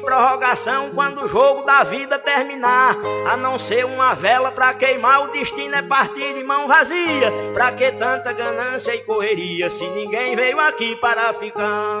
prorrogação quando o jogo da vida terminar. A não ser uma vela pra queimar, o destino é partir de mão vazia. Pra que tanta ganância e correria se ninguém veio aqui para ficar?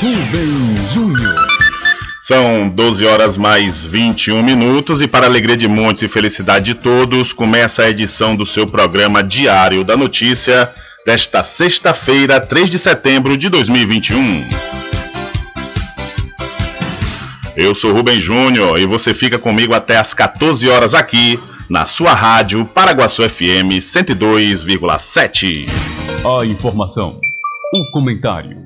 Rubem Júnior. São 12 horas mais 21 minutos e para alegria de muitos e felicidade de todos, começa a edição do seu programa Diário da Notícia desta sexta-feira, 3 de setembro de 2021. Eu sou Rubem Júnior e você fica comigo até às 14 horas aqui na sua rádio Paraguaçu FM 102,7. A informação, o comentário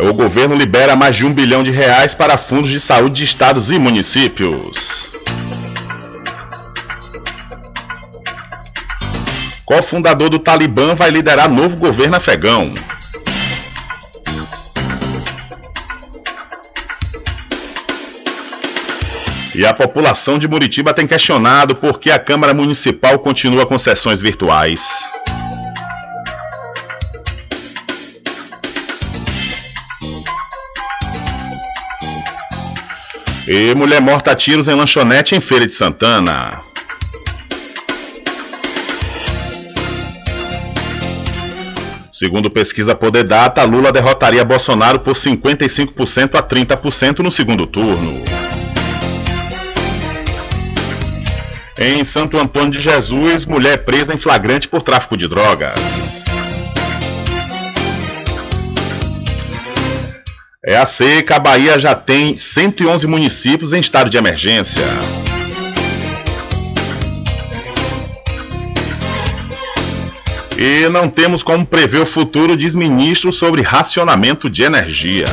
O governo libera mais de um bilhão de reais para fundos de saúde de estados e municípios. Qual fundador do Talibã vai liderar novo governo afegão? E a população de Muritiba tem questionado por que a Câmara Municipal continua com sessões virtuais. E mulher morta a tiros em lanchonete em Feira de Santana. Segundo pesquisa Poder Data, Lula derrotaria Bolsonaro por 55% a 30% no segundo turno. Em Santo Antônio de Jesus, mulher presa em flagrante por tráfico de drogas. É a seca, a Bahia já tem 111 municípios em estado de emergência. E não temos como prever o futuro, diz ministro sobre racionamento de energia.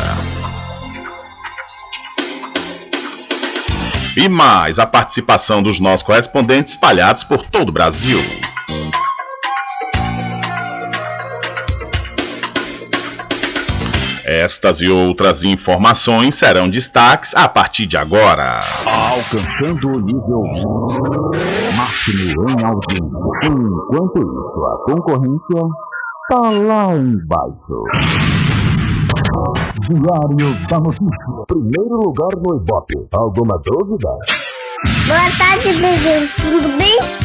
E mais a participação dos nossos correspondentes espalhados por todo o Brasil. Estas e outras informações serão destaques a partir de agora. Alcançando o nível máximo em audiência. Enquanto isso, a concorrência está lá embaixo. Diário da Notícia. Primeiro lugar no Ibope. Alguma dúvida? Boa tarde, bebê. Tudo bem?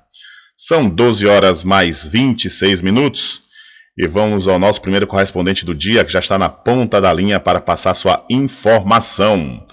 São 12 horas mais 26 minutos. E vamos ao nosso primeiro correspondente do dia, que já está na ponta da linha para passar sua informação.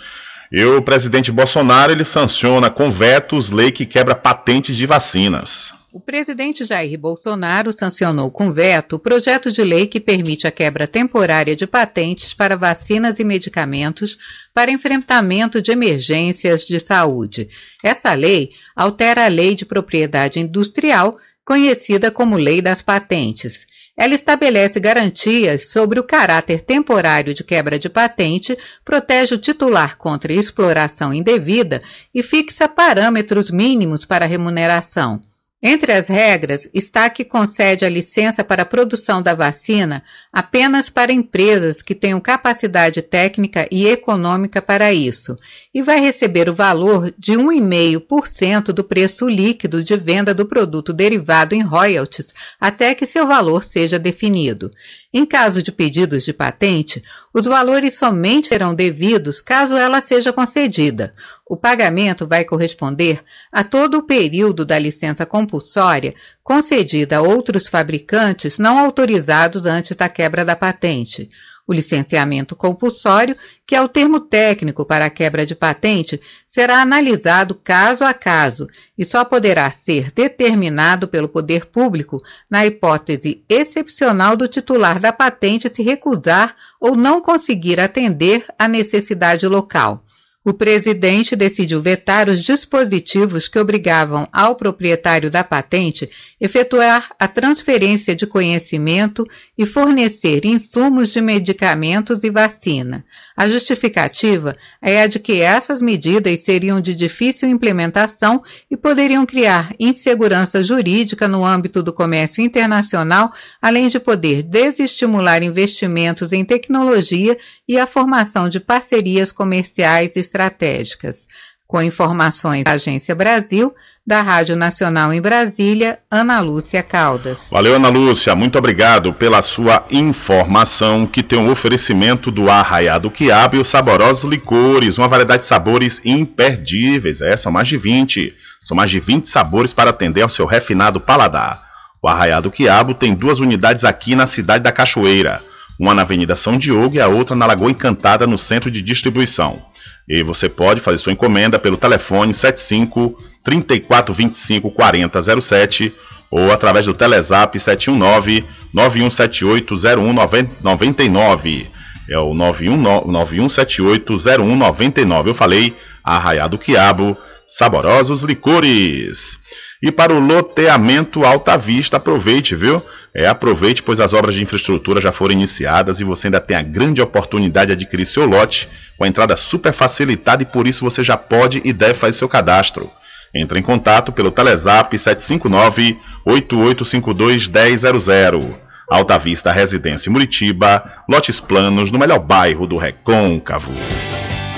E o presidente Bolsonaro ele sanciona com vetos lei que quebra patentes de vacinas. O presidente Jair Bolsonaro sancionou com veto o projeto de lei que permite a quebra temporária de patentes para vacinas e medicamentos para enfrentamento de emergências de saúde. Essa lei altera a Lei de Propriedade Industrial, conhecida como Lei das Patentes. Ela estabelece garantias sobre o caráter temporário de quebra de patente, protege o titular contra exploração indevida e fixa parâmetros mínimos para remuneração. Entre as regras está que concede a licença para a produção da vacina apenas para empresas que tenham capacidade técnica e econômica para isso, e vai receber o valor de 1,5% do preço líquido de venda do produto derivado em royalties até que seu valor seja definido. Em caso de pedidos de patente, os valores somente serão devidos caso ela seja concedida. O pagamento vai corresponder a todo o período da licença compulsória concedida a outros fabricantes não autorizados antes da quebra da patente. O licenciamento compulsório, que é o termo técnico para a quebra de patente, será analisado caso a caso e só poderá ser determinado pelo poder público na hipótese excepcional do titular da patente se recusar ou não conseguir atender à necessidade local. O presidente decidiu vetar os dispositivos que obrigavam ao proprietário da patente efetuar a transferência de conhecimento e fornecer insumos de medicamentos e vacina. A justificativa é a de que essas medidas seriam de difícil implementação e poderiam criar insegurança jurídica no âmbito do comércio internacional, além de poder desestimular investimentos em tecnologia e a formação de parcerias comerciais estratégicas. Com informações da Agência Brasil, da Rádio Nacional em Brasília, Ana Lúcia Caldas. Valeu, Ana Lúcia. Muito obrigado pela sua informação, que tem um oferecimento do Arraiado Quiabo e os saborosos licores, uma variedade de sabores imperdíveis. É, são mais de 20. São mais de 20 sabores para atender ao seu refinado paladar. O Arraiado Quiabo tem duas unidades aqui na cidade da Cachoeira. Uma na Avenida São Diogo e a outra na Lagoa Encantada, no centro de distribuição. E você pode fazer sua encomenda pelo telefone 75 3425 4007 ou através do Telezap 719 9178 0199. É o 9178 0199. Eu falei Arraiado Quiabo, saborosos licores. E para o loteamento Alta Vista, aproveite, viu? É, aproveite, pois as obras de infraestrutura já foram iniciadas e você ainda tem a grande oportunidade de adquirir seu lote com a entrada super facilitada e por isso você já pode e deve fazer seu cadastro. Entre em contato pelo Telezap 759-8852-1000. Alta Vista Residência Muritiba, lotes planos no melhor bairro do Recôncavo.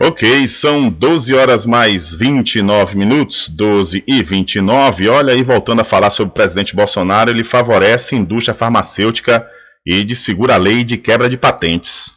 Ok, são 12 horas mais 29 minutos, 12 e 29. Olha aí, voltando a falar sobre o presidente Bolsonaro, ele favorece a indústria farmacêutica e desfigura a lei de quebra de patentes.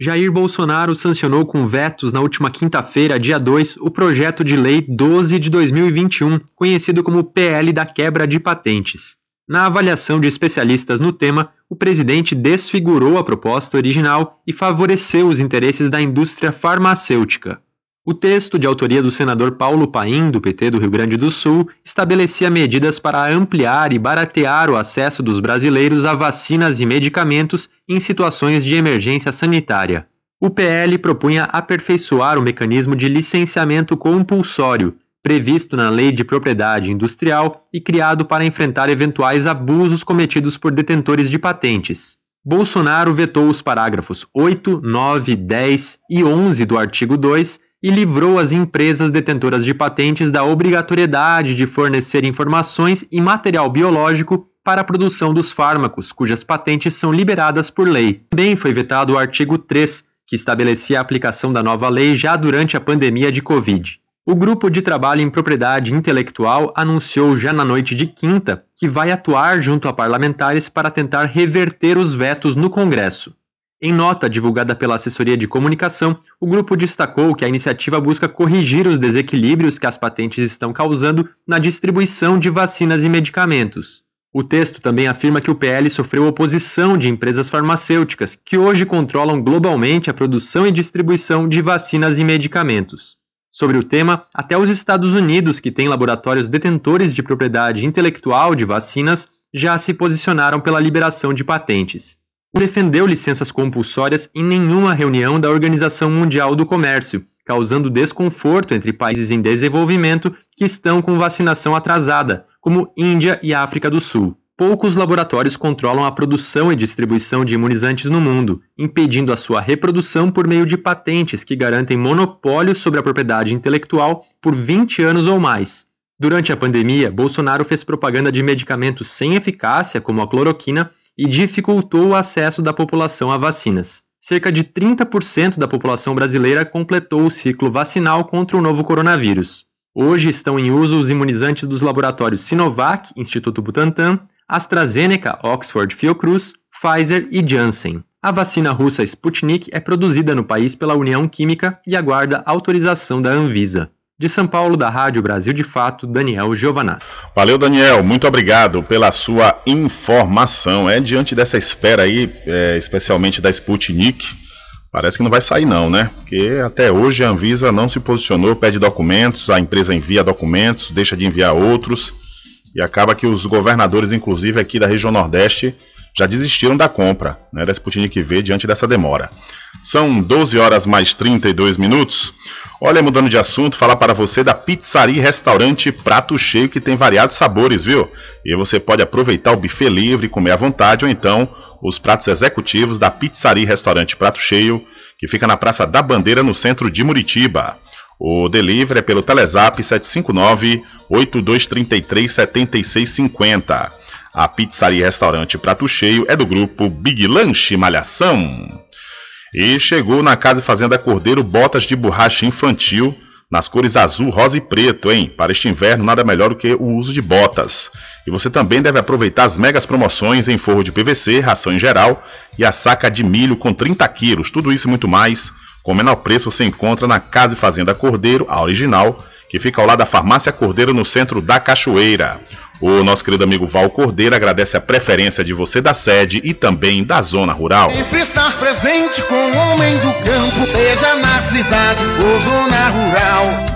Jair Bolsonaro sancionou com vetos na última quinta-feira, dia 2, o projeto de lei 12 de 2021, conhecido como PL da quebra de patentes. Na avaliação de especialistas no tema, o presidente desfigurou a proposta original e favoreceu os interesses da indústria farmacêutica. O texto, de autoria do senador Paulo Paim, do PT do Rio Grande do Sul, estabelecia medidas para ampliar e baratear o acesso dos brasileiros a vacinas e medicamentos em situações de emergência sanitária. O PL propunha aperfeiçoar o mecanismo de licenciamento compulsório, previsto na Lei de Propriedade Industrial e criado para enfrentar eventuais abusos cometidos por detentores de patentes. Bolsonaro vetou os parágrafos 8, 9, 10 e 11 do artigo 2 e livrou as empresas detentoras de patentes da obrigatoriedade de fornecer informações e material biológico para a produção dos fármacos, cujas patentes são liberadas por lei. Também foi vetado o artigo 3, que estabelecia a aplicação da nova lei já durante a pandemia de Covid. O Grupo de Trabalho em Propriedade Intelectual anunciou já na noite de quinta que vai atuar junto a parlamentares para tentar reverter os vetos no Congresso. Em nota divulgada pela assessoria de comunicação, o grupo destacou que a iniciativa busca corrigir os desequilíbrios que as patentes estão causando na distribuição de vacinas e medicamentos. O texto também afirma que o PL sofreu oposição de empresas farmacêuticas que hoje controlam globalmente a produção e distribuição de vacinas e medicamentos. Sobre o tema, até os Estados Unidos, que têm laboratórios detentores de propriedade intelectual de vacinas, já se posicionaram pela liberação de patentes defendeu licenças compulsórias em nenhuma reunião da Organização Mundial do Comércio, causando desconforto entre países em desenvolvimento que estão com vacinação atrasada, como Índia e África do Sul. Poucos laboratórios controlam a produção e distribuição de imunizantes no mundo, impedindo a sua reprodução por meio de patentes que garantem monopólio sobre a propriedade intelectual por 20 anos ou mais. Durante a pandemia, Bolsonaro fez propaganda de medicamentos sem eficácia, como a cloroquina, e dificultou o acesso da população a vacinas. Cerca de 30% da população brasileira completou o ciclo vacinal contra o novo coronavírus. Hoje estão em uso os imunizantes dos laboratórios Sinovac, Instituto Butantan, AstraZeneca, Oxford Fiocruz, Pfizer e Janssen. A vacina russa Sputnik é produzida no país pela União Química e aguarda autorização da Anvisa. De São Paulo, da Rádio Brasil de Fato, Daniel Giovanaz. Valeu, Daniel. Muito obrigado pela sua informação. É diante dessa espera aí, é, especialmente da Sputnik, parece que não vai sair não, né? Porque até hoje a Anvisa não se posicionou, pede documentos, a empresa envia documentos, deixa de enviar outros, e acaba que os governadores, inclusive aqui da região Nordeste, já desistiram da compra né, da Sputnik V diante dessa demora. São 12 horas mais 32 minutos. Olha, mudando de assunto, falar para você da Pizzaria Restaurante Prato Cheio, que tem variados sabores, viu? E você pode aproveitar o buffet livre, comer à vontade, ou então os pratos executivos da Pizzaria Restaurante Prato Cheio, que fica na Praça da Bandeira, no centro de Muritiba. O delivery é pelo Telezap 759-8233-7650. A Pizzaria e Restaurante Prato Cheio é do grupo Big Lanche Malhação. E chegou na Casa Fazenda Cordeiro botas de borracha infantil nas cores azul, rosa e preto, hein? Para este inverno, nada melhor do que o uso de botas. E você também deve aproveitar as megas promoções em forro de PVC, ração em geral e a saca de milho com 30 quilos. Tudo isso e muito mais, com menor preço, você encontra na Casa e Fazenda Cordeiro, a original, que fica ao lado da Farmácia Cordeiro, no centro da Cachoeira. O nosso querido amigo Val Cordeiro agradece a preferência de você da sede e também da zona rural. Sempre estar presente com o homem do campo, seja na cidade ou zona rural.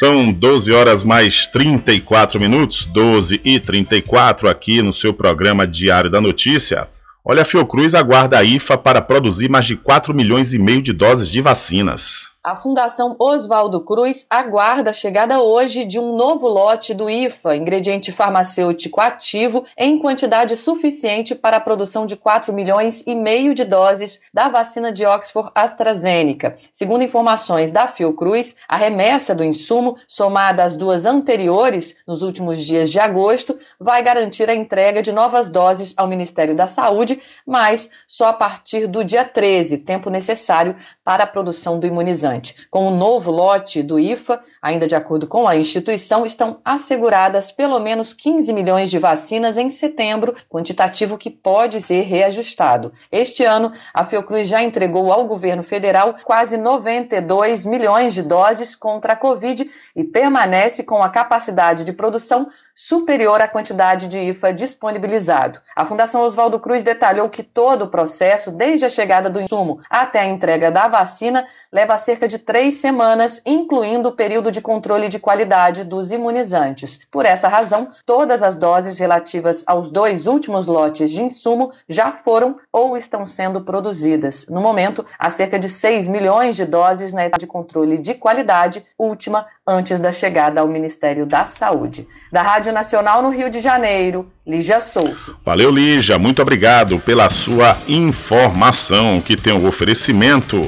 São 12 horas mais 34 minutos, 12 e 34 aqui no seu programa Diário da Notícia. Olha, a Fiocruz aguarda a IFA para produzir mais de 4 milhões e meio de doses de vacinas. A Fundação Oswaldo Cruz aguarda a chegada hoje de um novo lote do IFA, ingrediente farmacêutico ativo, em quantidade suficiente para a produção de 4 milhões e meio de doses da vacina de Oxford AstraZeneca. Segundo informações da Fiocruz, a remessa do insumo, somada às duas anteriores nos últimos dias de agosto, vai garantir a entrega de novas doses ao Ministério da Saúde, mas só a partir do dia 13, tempo necessário para a produção do imunizante. Com o novo lote do IFA, ainda de acordo com a instituição, estão asseguradas pelo menos 15 milhões de vacinas em setembro, quantitativo que pode ser reajustado. Este ano, a Fiocruz já entregou ao governo federal quase 92 milhões de doses contra a Covid e permanece com a capacidade de produção superior à quantidade de IFA disponibilizado. A Fundação Oswaldo Cruz detalhou que todo o processo, desde a chegada do insumo até a entrega da vacina, leva cerca de três semanas, incluindo o período de controle de qualidade dos imunizantes. Por essa razão, todas as doses relativas aos dois últimos lotes de insumo já foram ou estão sendo produzidas. No momento, há cerca de 6 milhões de doses na etapa de controle de qualidade, última antes da chegada ao Ministério da Saúde. Da Rádio Nacional no Rio de Janeiro, Lígia Souto. Valeu, Lígia. Muito obrigado pela sua informação que tem o um oferecimento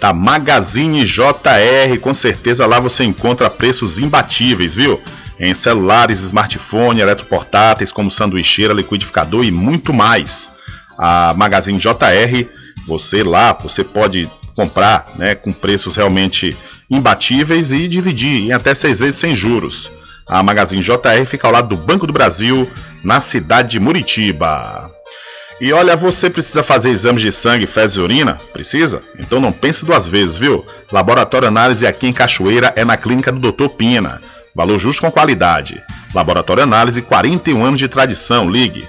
da Magazine JR. Com certeza lá você encontra preços imbatíveis, viu? Em celulares, smartphone, eletroportáteis como sanduicheira, liquidificador e muito mais. A Magazine JR, você lá, você pode comprar né, com preços realmente imbatíveis e dividir em até seis vezes sem juros. A Magazine JR fica ao lado do Banco do Brasil, na cidade de Muritiba. E olha, você precisa fazer exames de sangue, fezes e urina? Precisa? Então não pense duas vezes, viu? Laboratório Análise aqui em Cachoeira é na clínica do Dr. Pina. Valor justo com qualidade. Laboratório Análise, 41 anos de tradição. Ligue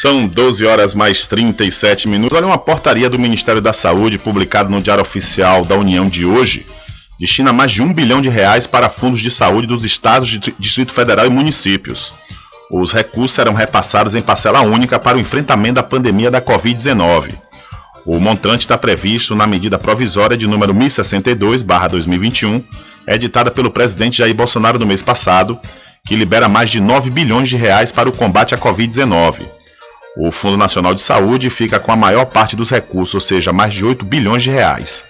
São 12 horas mais 37 minutos. Olha uma portaria do Ministério da Saúde publicada no Diário Oficial da União de hoje. Destina mais de um bilhão de reais para fundos de saúde dos estados, Distrito Federal e municípios. Os recursos serão repassados em parcela única para o enfrentamento da pandemia da Covid-19. O montante está previsto na medida provisória de número 1062/2021, editada pelo presidente Jair Bolsonaro no mês passado, que libera mais de 9 bilhões de reais para o combate à Covid-19. O Fundo Nacional de Saúde fica com a maior parte dos recursos, ou seja, mais de 8 bilhões de reais.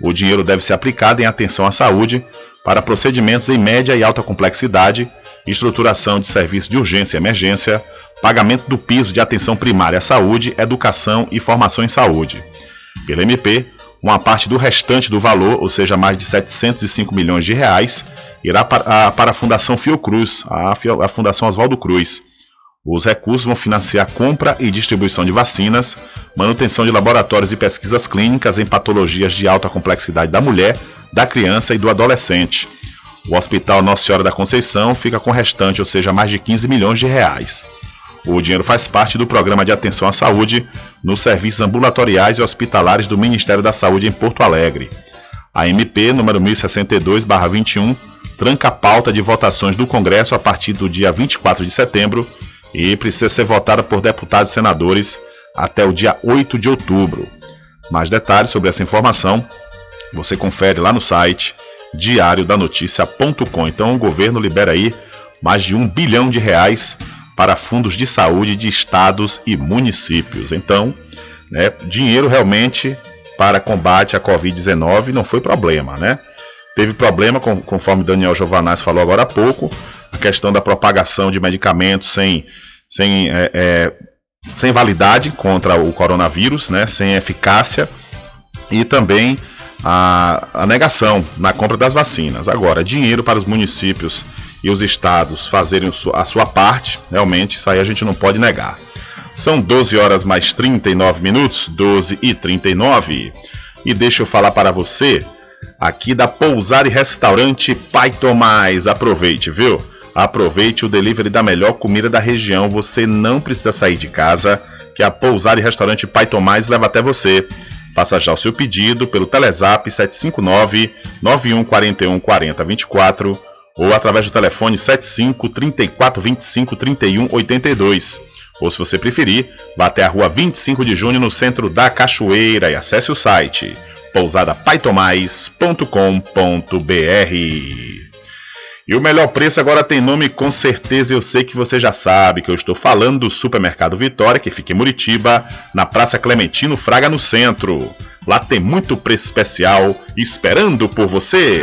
O dinheiro deve ser aplicado em atenção à saúde para procedimentos em média e alta complexidade, estruturação de serviços de urgência e emergência, pagamento do piso de atenção primária à saúde, educação e formação em saúde. Pela MP, uma parte do restante do valor, ou seja, mais de 705 milhões de reais, irá para a, Fundação Fiocruz, a Fundação Oswaldo Cruz, os recursos vão financiar a compra e distribuição de vacinas, manutenção de laboratórios e pesquisas clínicas em patologias de alta complexidade da mulher, da criança e do adolescente. O Hospital Nossa Senhora da Conceição fica com o restante, ou seja, mais de 15 milhões de reais. O dinheiro faz parte do Programa de Atenção à Saúde nos serviços ambulatoriais e hospitalares do Ministério da Saúde em Porto Alegre. A MP número 1062/21 tranca a pauta de votações do Congresso a partir do dia 24 de setembro e precisa ser votada por deputados e senadores até o dia 8 de outubro. Mais detalhes sobre essa informação você confere lá no site diariodanoticia.com. Então o governo libera aí mais de um bilhão de reais para fundos de saúde de estados e municípios. Então, né, dinheiro realmente para combate à Covid-19 não foi problema, né? Teve problema, conforme Daniel Giovanaz falou agora há pouco, a questão da propagação de medicamentos sem, sem é, é, sem validade contra o coronavírus, né, sem eficácia e também a, a negação na compra das vacinas. Agora, dinheiro para os municípios e os estados fazerem a sua parte, realmente isso aí a gente não pode negar. São 12 horas mais 39 minutos, 12 e 39. E deixa eu falar para você aqui da Pousar e Restaurante Pai Tomás. Aproveite, viu? Aproveite o delivery da melhor comida da região. Você não precisa sair de casa, que a Pousar e Restaurante Pai Tomás leva até você. Faça já o seu pedido pelo Telezap 759 9141 4024 ou através do telefone 75 34 25 31 82. Ou se você preferir, vá até a rua 25 de junho no centro da Cachoeira e acesse o site pousadapaitomais.com.br. E o melhor preço agora tem nome, com certeza eu sei que você já sabe que eu estou falando do Supermercado Vitória, que fica em Muritiba, na Praça Clementino Fraga, no centro. Lá tem muito preço especial esperando por você.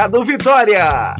Mercado Vitória.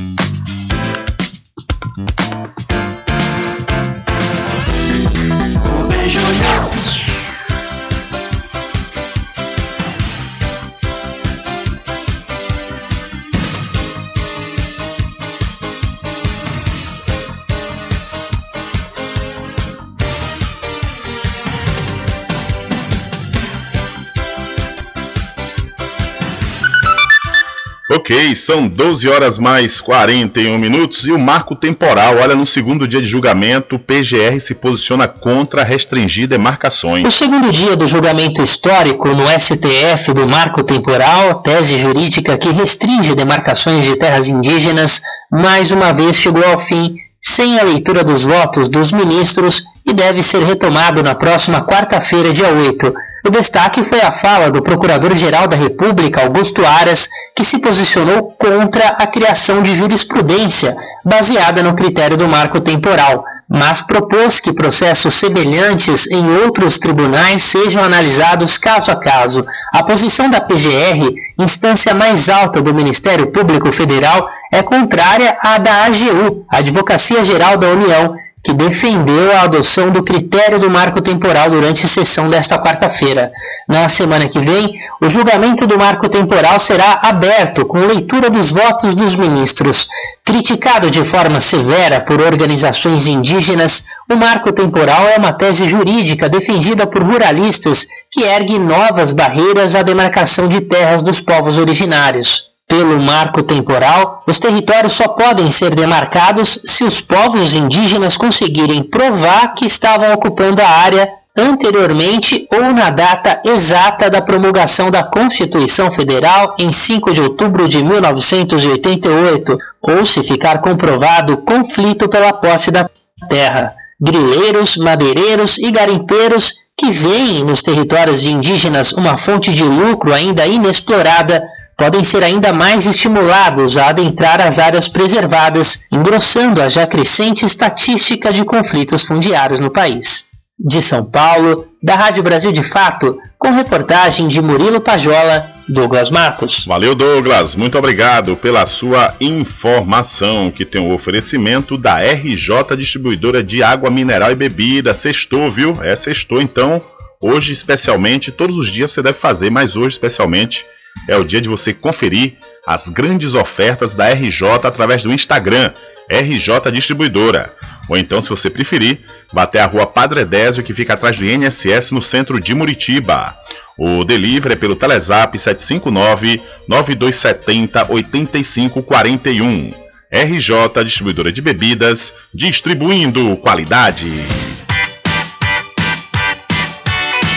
Ok, são 12 horas mais 41 minutos e o marco temporal. Olha, no segundo dia de julgamento, o PGR se posiciona contra restringir demarcações. No segundo dia do julgamento histórico no STF do marco temporal, tese jurídica que restringe demarcações de terras indígenas, mais uma vez chegou ao fim, sem a leitura dos votos dos ministros e deve ser retomado na próxima quarta-feira, dia 8. O destaque foi a fala do Procurador-Geral da República, Augusto Aras, que se posicionou contra a criação de jurisprudência baseada no critério do marco temporal, mas propôs que processos semelhantes em outros tribunais sejam analisados caso a caso. A posição da PGR, instância mais alta do Ministério Público Federal, é contrária à da AGU, Advocacia Geral da União, que defendeu a adoção do critério do marco temporal durante a sessão desta quarta-feira. Na semana que vem, o julgamento do marco temporal será aberto com leitura dos votos dos ministros. Criticado de forma severa por organizações indígenas, o marco temporal é uma tese jurídica defendida por ruralistas que ergue novas barreiras à demarcação de terras dos povos originários. Pelo marco temporal, os territórios só podem ser demarcados se os povos indígenas conseguirem provar que estavam ocupando a área anteriormente ou na data exata da promulgação da Constituição Federal em 5 de outubro de 1988, ou se ficar comprovado conflito pela posse da terra. Grileiros, madeireiros e garimpeiros que veem nos territórios indígenas uma fonte de lucro ainda inexplorada podem ser ainda mais estimulados a adentrar as áreas preservadas, engrossando a já crescente estatística de conflitos fundiários no país. De São Paulo, da Rádio Brasil de Fato, com reportagem de Murilo Pajola, Douglas Matos. Valeu, Douglas. Muito obrigado pela sua informação, que tem o um oferecimento da RJ Distribuidora de Água Mineral e Bebida. Sextou, viu? É sextou, então. Hoje, especialmente, todos os dias você deve fazer, mas hoje, especialmente, é o dia de você conferir as grandes ofertas da RJ através do Instagram, RJ Distribuidora. Ou então, se você preferir, vá até a rua Padre Désio, que fica atrás do INSS, no centro de Muritiba. O delivery é pelo Telezap 759-9270-8541. RJ Distribuidora de Bebidas, distribuindo qualidade.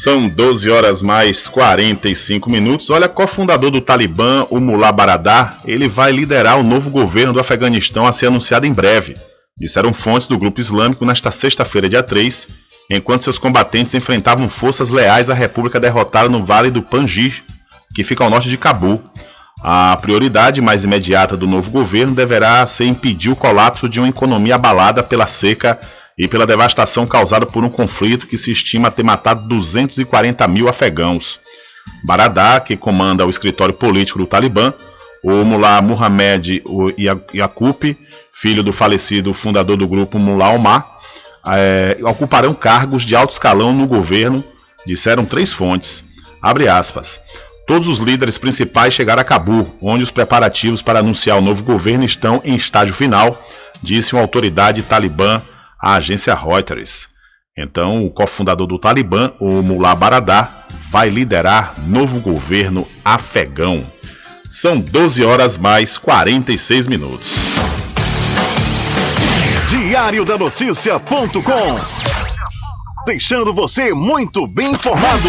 São 12 horas mais 45 minutos. Olha, cofundador do Talibã, o Mullah Baradar, ele vai liderar o novo governo do Afeganistão a ser anunciado em breve, disseram fontes do grupo islâmico nesta sexta-feira, dia 3, enquanto seus combatentes enfrentavam forças leais à república derrotada no Vale do Panjir, que fica ao norte de Cabul. A prioridade mais imediata do novo governo deverá ser impedir o colapso de uma economia abalada pela seca e pela devastação causada por um conflito que se estima ter matado 240 mil afegãos. Baradar, que comanda o escritório político do Talibã, o Mullah Muhammad Yaqub, filho do falecido fundador do grupo Mullah Omar, é, ocuparão cargos de alto escalão no governo, disseram três fontes. Abre aspas. Todos os líderes principais chegaram a Cabu, onde os preparativos para anunciar o novo governo estão em estágio final, disse uma autoridade talibã à agência Reuters. Então, o cofundador do Talibã, o Mullah Baradar, vai liderar novo governo afegão. São 12 horas mais 46 minutos. Diário da Notícia.com Deixando você muito bem informado.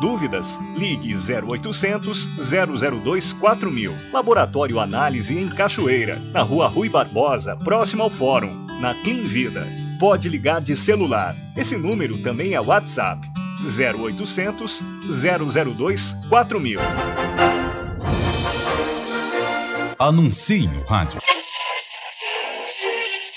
Dúvidas? Ligue 0800 002 4000. Laboratório Análise em Cachoeira, na Rua Rui Barbosa, próximo ao Fórum, na Clean Vida. Pode ligar de celular. Esse número também é WhatsApp. 0800 002 4000. Anuncie no rádio.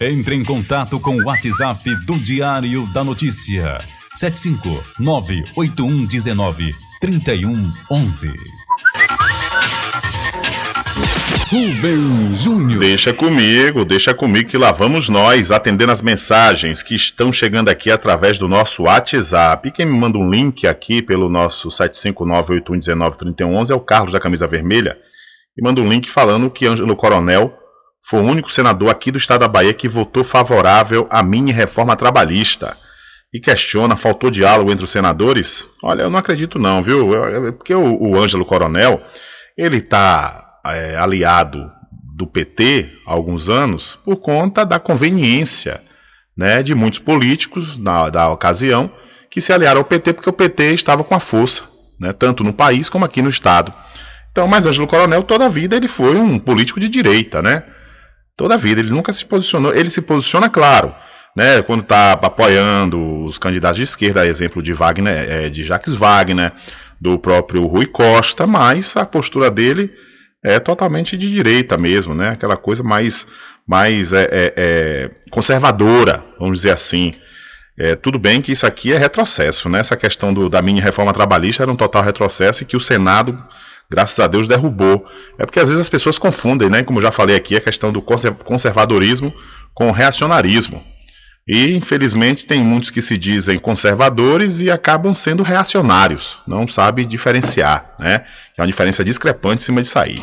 Entre em contato com o WhatsApp do Diário da Notícia. 759-8119-3111. Rubem Júnior. Deixa comigo, deixa comigo que lá vamos nós atendendo as mensagens que estão chegando aqui através do nosso WhatsApp. E quem me manda um link aqui pelo nosso 759-8119-3111 é o Carlos da Camisa Vermelha. E manda um link falando que Ângelo Coronel foi o único senador aqui do estado da Bahia que votou favorável à mini reforma trabalhista. E questiona, faltou diálogo entre os senadores? Olha, eu não acredito não, viu? Porque o, o Ângelo Coronel, ele está é, aliado do PT há alguns anos por conta da conveniência né, de muitos políticos na, da ocasião que se aliaram ao PT porque o PT estava com a força, né, tanto no país como aqui no estado. Então, mas Ângelo Coronel toda a vida ele foi um político de direita, né? Toda a vida, ele nunca se posicionou. Ele se posiciona, claro, né, quando está apoiando os candidatos de esquerda, exemplo de Wagner, é, de Jacques Wagner, do próprio Rui Costa, mas a postura dele é totalmente de direita mesmo, né? Aquela coisa mais, mais é, é, é conservadora, vamos dizer assim. É, tudo bem que isso aqui é retrocesso, né? Essa questão do, da mini reforma trabalhista era um total retrocesso e que o Senado graças a Deus derrubou. É porque às vezes as pessoas confundem, né? Como já falei aqui, a questão do conservadorismo com reacionarismo. E infelizmente tem muitos que se dizem conservadores e acabam sendo reacionários. Não sabe diferenciar, né? É uma diferença discrepante em cima de sair.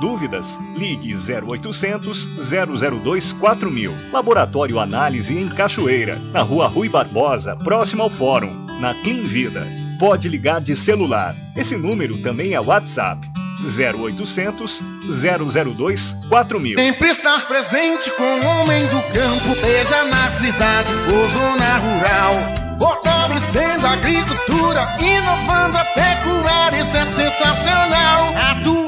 Dúvidas? Ligue 0800 002 4000. Laboratório Análise em Cachoeira, na Rua Rui Barbosa, próximo ao Fórum, na Clean Vida. Pode ligar de celular. Esse número também é WhatsApp. 0800 002 4000. Sempre estar presente com o homem do campo, seja na cidade ou zona rural. Fortalecendo a agricultura, inovando a pecuária, isso é sensacional. Atuando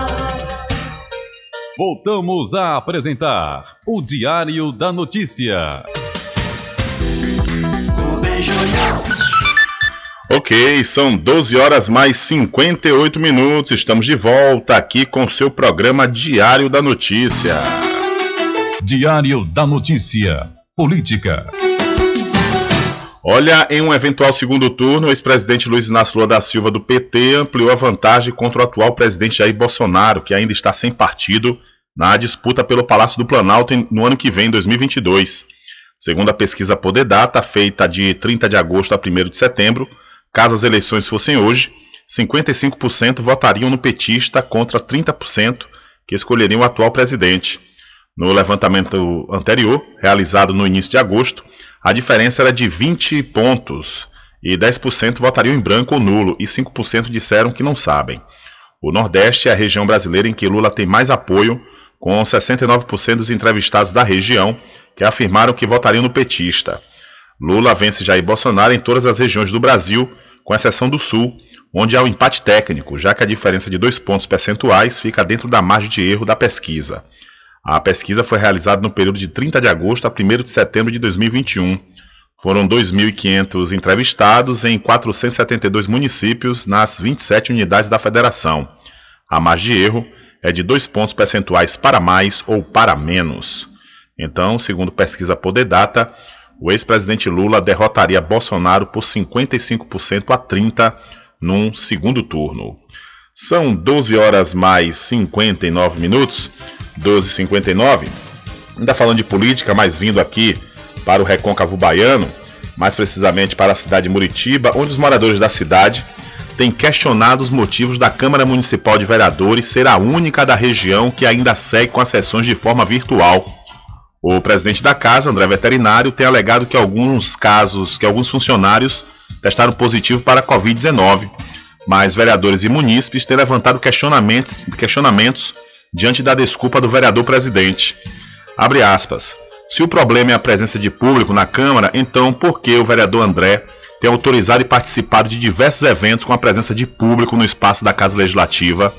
Voltamos a apresentar o Diário da Notícia. Ok, são 12 horas mais 58 minutos. Estamos de volta aqui com seu programa Diário da Notícia. Diário da Notícia. Política. Olha, em um eventual segundo turno, o ex-presidente Luiz Inácio Lula da Silva do PT ampliou a vantagem contra o atual presidente Jair Bolsonaro, que ainda está sem partido na disputa pelo Palácio do Planalto no ano que vem, 2022. Segundo a pesquisa Poder Data, feita de 30 de agosto a 1 de setembro, caso as eleições fossem hoje, 55% votariam no petista contra 30% que escolheriam o atual presidente. No levantamento anterior, realizado no início de agosto, a diferença era de 20 pontos e 10% votariam em branco ou nulo e 5% disseram que não sabem. O Nordeste é a região brasileira em que Lula tem mais apoio, com 69% dos entrevistados da região que afirmaram que votariam no petista. Lula vence Jair Bolsonaro em todas as regiões do Brasil, com exceção do Sul, onde há o um empate técnico, já que a diferença de dois pontos percentuais fica dentro da margem de erro da pesquisa. A pesquisa foi realizada no período de 30 de agosto a 1 de setembro de 2021. Foram 2.500 entrevistados em 472 municípios nas 27 unidades da federação. A margem de erro é de dois pontos percentuais para mais ou para menos. Então, segundo pesquisa Podedata, o ex-presidente Lula derrotaria Bolsonaro por 55% a 30% num segundo turno. São 12 horas mais 59 minutos, 12h59. Ainda falando de política, mas vindo aqui para o Recôncavo Baiano, mais precisamente para a cidade de Muritiba, onde os moradores da cidade têm questionado os motivos da Câmara Municipal de Vereadores ser a única da região que ainda segue com as sessões de forma virtual. O presidente da casa, André Veterinário, tem alegado que alguns casos, que alguns funcionários testaram positivo para a Covid-19, mas vereadores e munícipes têm levantado questionamentos, questionamentos diante da desculpa do vereador presidente. Abre aspas. Se o problema é a presença de público na Câmara, então por que o vereador André tem autorizado e participado de diversos eventos com a presença de público no espaço da Casa Legislativa?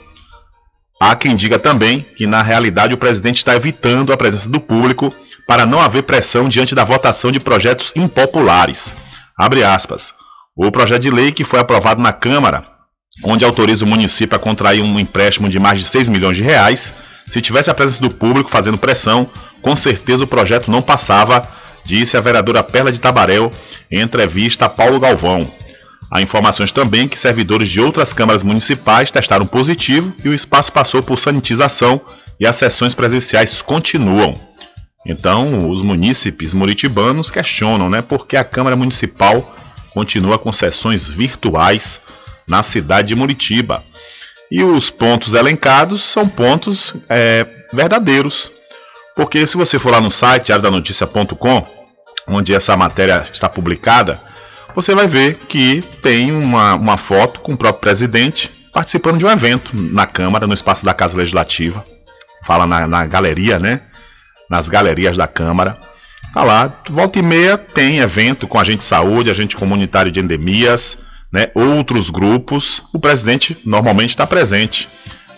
Há quem diga também que, na realidade, o presidente está evitando a presença do público para não haver pressão diante da votação de projetos impopulares. Abre aspas. O projeto de lei que foi aprovado na Câmara, onde autoriza o município a contrair um empréstimo de mais de 6 milhões de reais, se tivesse a presença do público fazendo pressão, com certeza o projeto não passava, disse a vereadora Perla de Tabaréu em entrevista a Paulo Galvão. Há informações também que servidores de outras câmaras municipais testaram positivo e o espaço passou por sanitização e as sessões presenciais continuam. Então, os munícipes muritibanos questionam né, por que a Câmara Municipal continua com sessões virtuais na cidade de Muritiba. E os pontos elencados são pontos é, verdadeiros. Porque se você for lá no site diariodanoticia.com, onde essa matéria está publicada, você vai ver que tem uma, uma foto com o próprio presidente participando de um evento na Câmara, no espaço da Casa Legislativa. Fala na, na galeria, né? Nas galerias da Câmara. Tá lá, volta e meia tem evento com agente de saúde, agente comunitário de endemias, né, outros grupos. O presidente normalmente está presente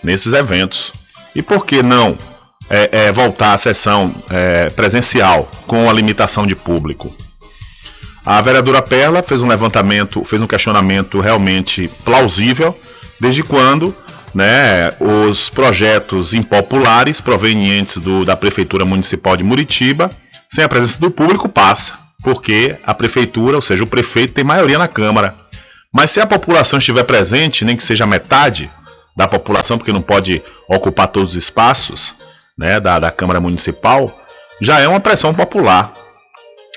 nesses eventos. E por que não é, é, voltar à sessão é, presencial com a limitação de público? A vereadora Perla fez um levantamento, fez um questionamento realmente plausível, desde quando né, os projetos impopulares provenientes do, da Prefeitura Municipal de Muritiba sem a presença do público, passa, porque a prefeitura, ou seja, o prefeito, tem maioria na Câmara. Mas se a população estiver presente, nem que seja metade da população, porque não pode ocupar todos os espaços né, da, da Câmara Municipal, já é uma pressão popular.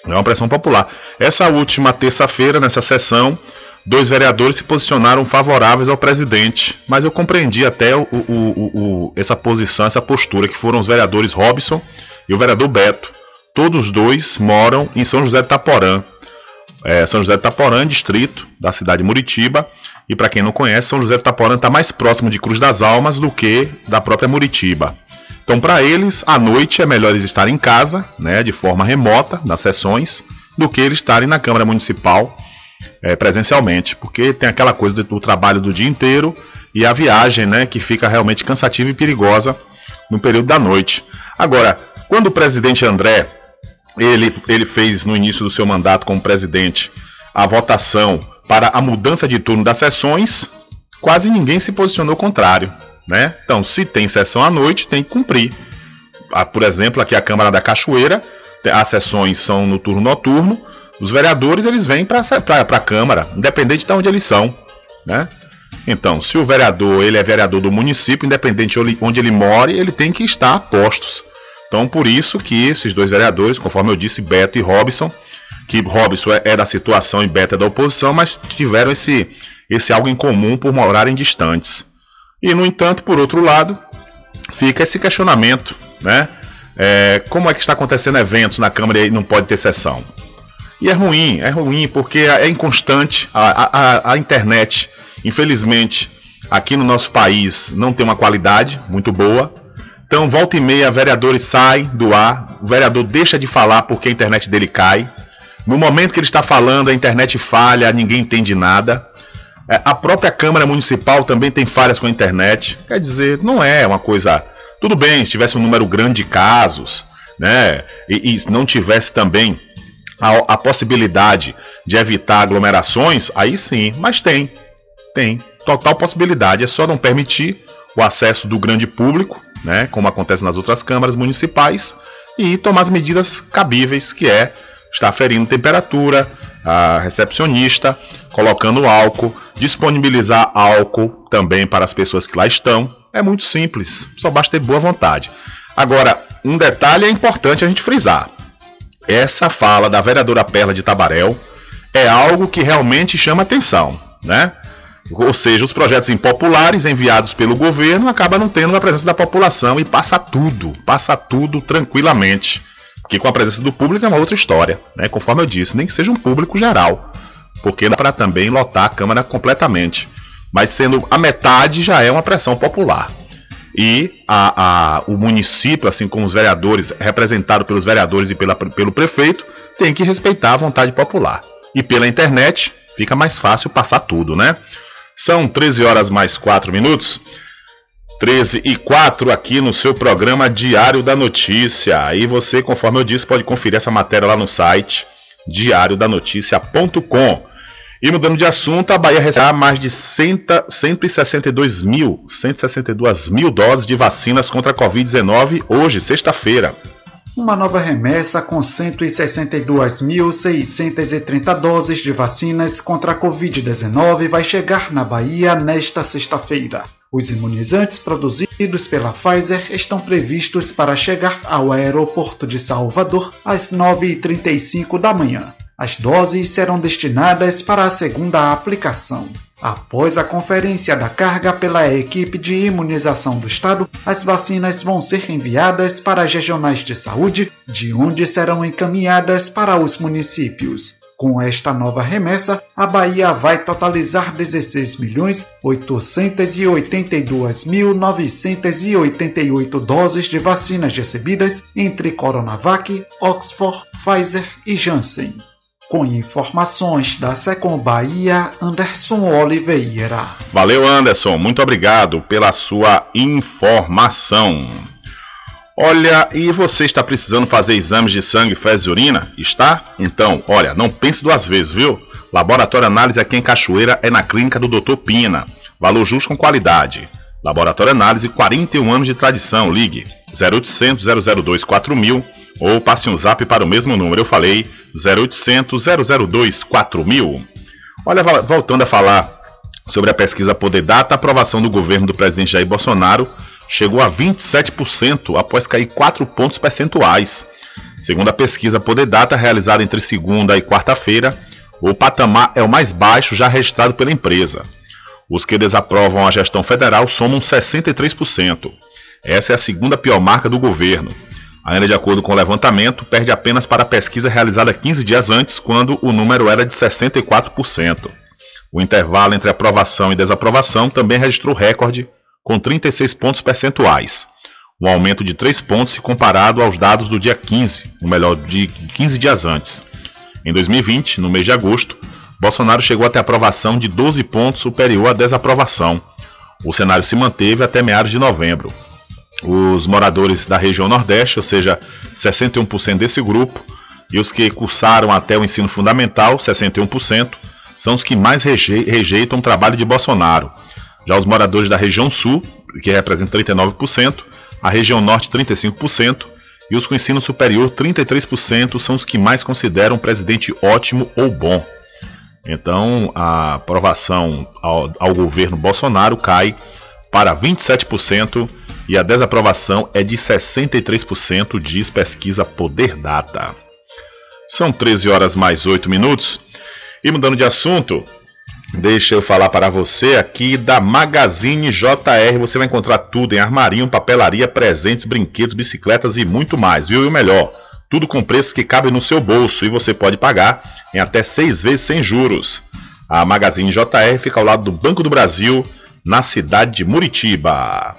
É uma pressão popular. Essa última terça-feira, nessa sessão, dois vereadores se posicionaram favoráveis ao presidente, mas eu compreendi até o, o, o, essa posição, essa postura, que foram os vereadores Robson e o vereador Beto. Todos dois moram em São José de Taporã. É, São José de Taporã, distrito da cidade de Muritiba. E para quem não conhece, São José de Taporã está mais próximo de Cruz das Almas do que da própria Muritiba. Então, para eles, à noite é melhor eles estarem em casa, né, de forma remota, nas sessões, do que eles estarem na Câmara Municipal é, presencialmente, porque tem aquela coisa do trabalho do dia inteiro e a viagem, né, que fica realmente cansativa e perigosa no período da noite. Agora, quando o presidente André ele, ele fez no início do seu mandato como presidente a votação para a mudança de turno das sessões, quase ninguém se posicionou contrário. Né? Então, se tem sessão à noite, tem que cumprir. Ah, por exemplo, aqui a Câmara da Cachoeira, as sessões são no turno noturno, os vereadores eles vêm para a Câmara, independente de onde eles são. Né? Então, se o vereador ele é vereador do município, independente de onde ele mora, ele tem que estar a postos. Então, por isso que esses dois vereadores, conforme eu disse, Beto e Robson, que Robson é, é da situação e Beto é da oposição, mas tiveram esse, esse algo em comum por morarem distantes. E, no entanto, por outro lado, fica esse questionamento, né? É, como é que está acontecendo eventos na Câmara e não pode ter sessão? E é ruim, é ruim porque é inconstante a, a, a internet, infelizmente, aqui no nosso país não tem uma qualidade muito boa. Então, volta e meia, vereadores saem do ar, o vereador deixa de falar porque a internet dele cai. No momento que ele está falando, a internet falha, ninguém entende nada. É, a própria Câmara Municipal também tem falhas com a internet. Quer dizer, não é uma coisa. Tudo bem, se tivesse um número grande de casos, né? E, e não tivesse também a, a possibilidade de evitar aglomerações, aí sim, mas tem. Tem. Total possibilidade. É só não permitir o acesso do grande público, né, como acontece nas outras câmaras municipais, e tomar as medidas cabíveis, que é estar ferindo temperatura, a recepcionista, colocando álcool, disponibilizar álcool também para as pessoas que lá estão. É muito simples, só basta ter boa vontade. Agora, um detalhe é importante a gente frisar. Essa fala da vereadora Perla de Tabarel é algo que realmente chama atenção, né? Ou seja, os projetos impopulares enviados pelo governo acabam não tendo a presença da população e passa tudo, passa tudo tranquilamente. Porque com a presença do público é uma outra história, né? Conforme eu disse, nem que seja um público geral, porque dá para também lotar a Câmara completamente. Mas sendo a metade já é uma pressão popular. E a, a, o município, assim como os vereadores, representado pelos vereadores e pela, pelo prefeito, tem que respeitar a vontade popular. E pela internet fica mais fácil passar tudo, né? São 13 horas mais 4 minutos. 13 e 4 aqui no seu programa Diário da Notícia. Aí você, conforme eu disse, pode conferir essa matéria lá no site diariodanoticia.com. E mudando de assunto, a Bahia recebe mais de 162 mil, 162 mil doses de vacinas contra a Covid-19 hoje, sexta-feira. Uma nova remessa com 162.630 doses de vacinas contra a Covid-19 vai chegar na Bahia nesta sexta-feira. Os imunizantes produzidos pela Pfizer estão previstos para chegar ao aeroporto de Salvador às 9h35 da manhã. As doses serão destinadas para a segunda aplicação. Após a conferência da carga pela equipe de imunização do Estado, as vacinas vão ser enviadas para as regionais de saúde, de onde serão encaminhadas para os municípios. Com esta nova remessa, a Bahia vai totalizar 16.882.988 doses de vacinas recebidas entre Coronavac, Oxford, Pfizer e Janssen. Com informações da Secom Bahia, Anderson Oliveira. Valeu, Anderson. Muito obrigado pela sua informação. Olha, e você está precisando fazer exames de sangue, fezes e urina? Está? Então, olha, não pense duas vezes, viu? Laboratório Análise aqui em Cachoeira é na clínica do Dr. Pina. Valor justo com qualidade. Laboratório Análise, 41 anos de tradição. Ligue 0800 002 4000 ou passe um zap para o mesmo número. Eu falei 0800 002 4000. Olha, voltando a falar sobre a pesquisa Poder Data, a aprovação do governo do presidente Jair Bolsonaro chegou a 27% após cair 4 pontos percentuais. Segundo a pesquisa Poder Data, realizada entre segunda e quarta-feira, o patamar é o mais baixo já registrado pela empresa. Os que desaprovam a gestão federal somam 63%. Essa é a segunda pior marca do governo. Ainda de acordo com o levantamento, perde apenas para a pesquisa realizada 15 dias antes, quando o número era de 64%. O intervalo entre aprovação e desaprovação também registrou recorde, com 36 pontos percentuais, um aumento de 3 pontos se comparado aos dados do dia 15, ou melhor, de 15 dias antes. Em 2020, no mês de agosto, Bolsonaro chegou até aprovação de 12 pontos superior à desaprovação. O cenário se manteve até meados de novembro. Os moradores da região Nordeste, ou seja, 61% desse grupo, e os que cursaram até o ensino fundamental, 61%, são os que mais rejeitam o trabalho de Bolsonaro. Já os moradores da região Sul, que representam 39%, a região Norte, 35%, e os com ensino superior, 33%, são os que mais consideram o presidente ótimo ou bom. Então, a aprovação ao, ao governo Bolsonaro cai para 27% e a desaprovação é de 63%, diz pesquisa Poder Data. São 13 horas mais 8 minutos. E mudando de assunto, deixa eu falar para você aqui da Magazine JR. Você vai encontrar tudo em armarinho, papelaria, presentes, brinquedos, bicicletas e muito mais, viu? E o melhor, tudo com preços que cabem no seu bolso e você pode pagar em até seis vezes sem juros. A Magazine JR fica ao lado do Banco do Brasil, na cidade de Muritiba.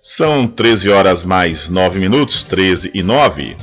São 13 horas mais 9 minutos, 13 e 9.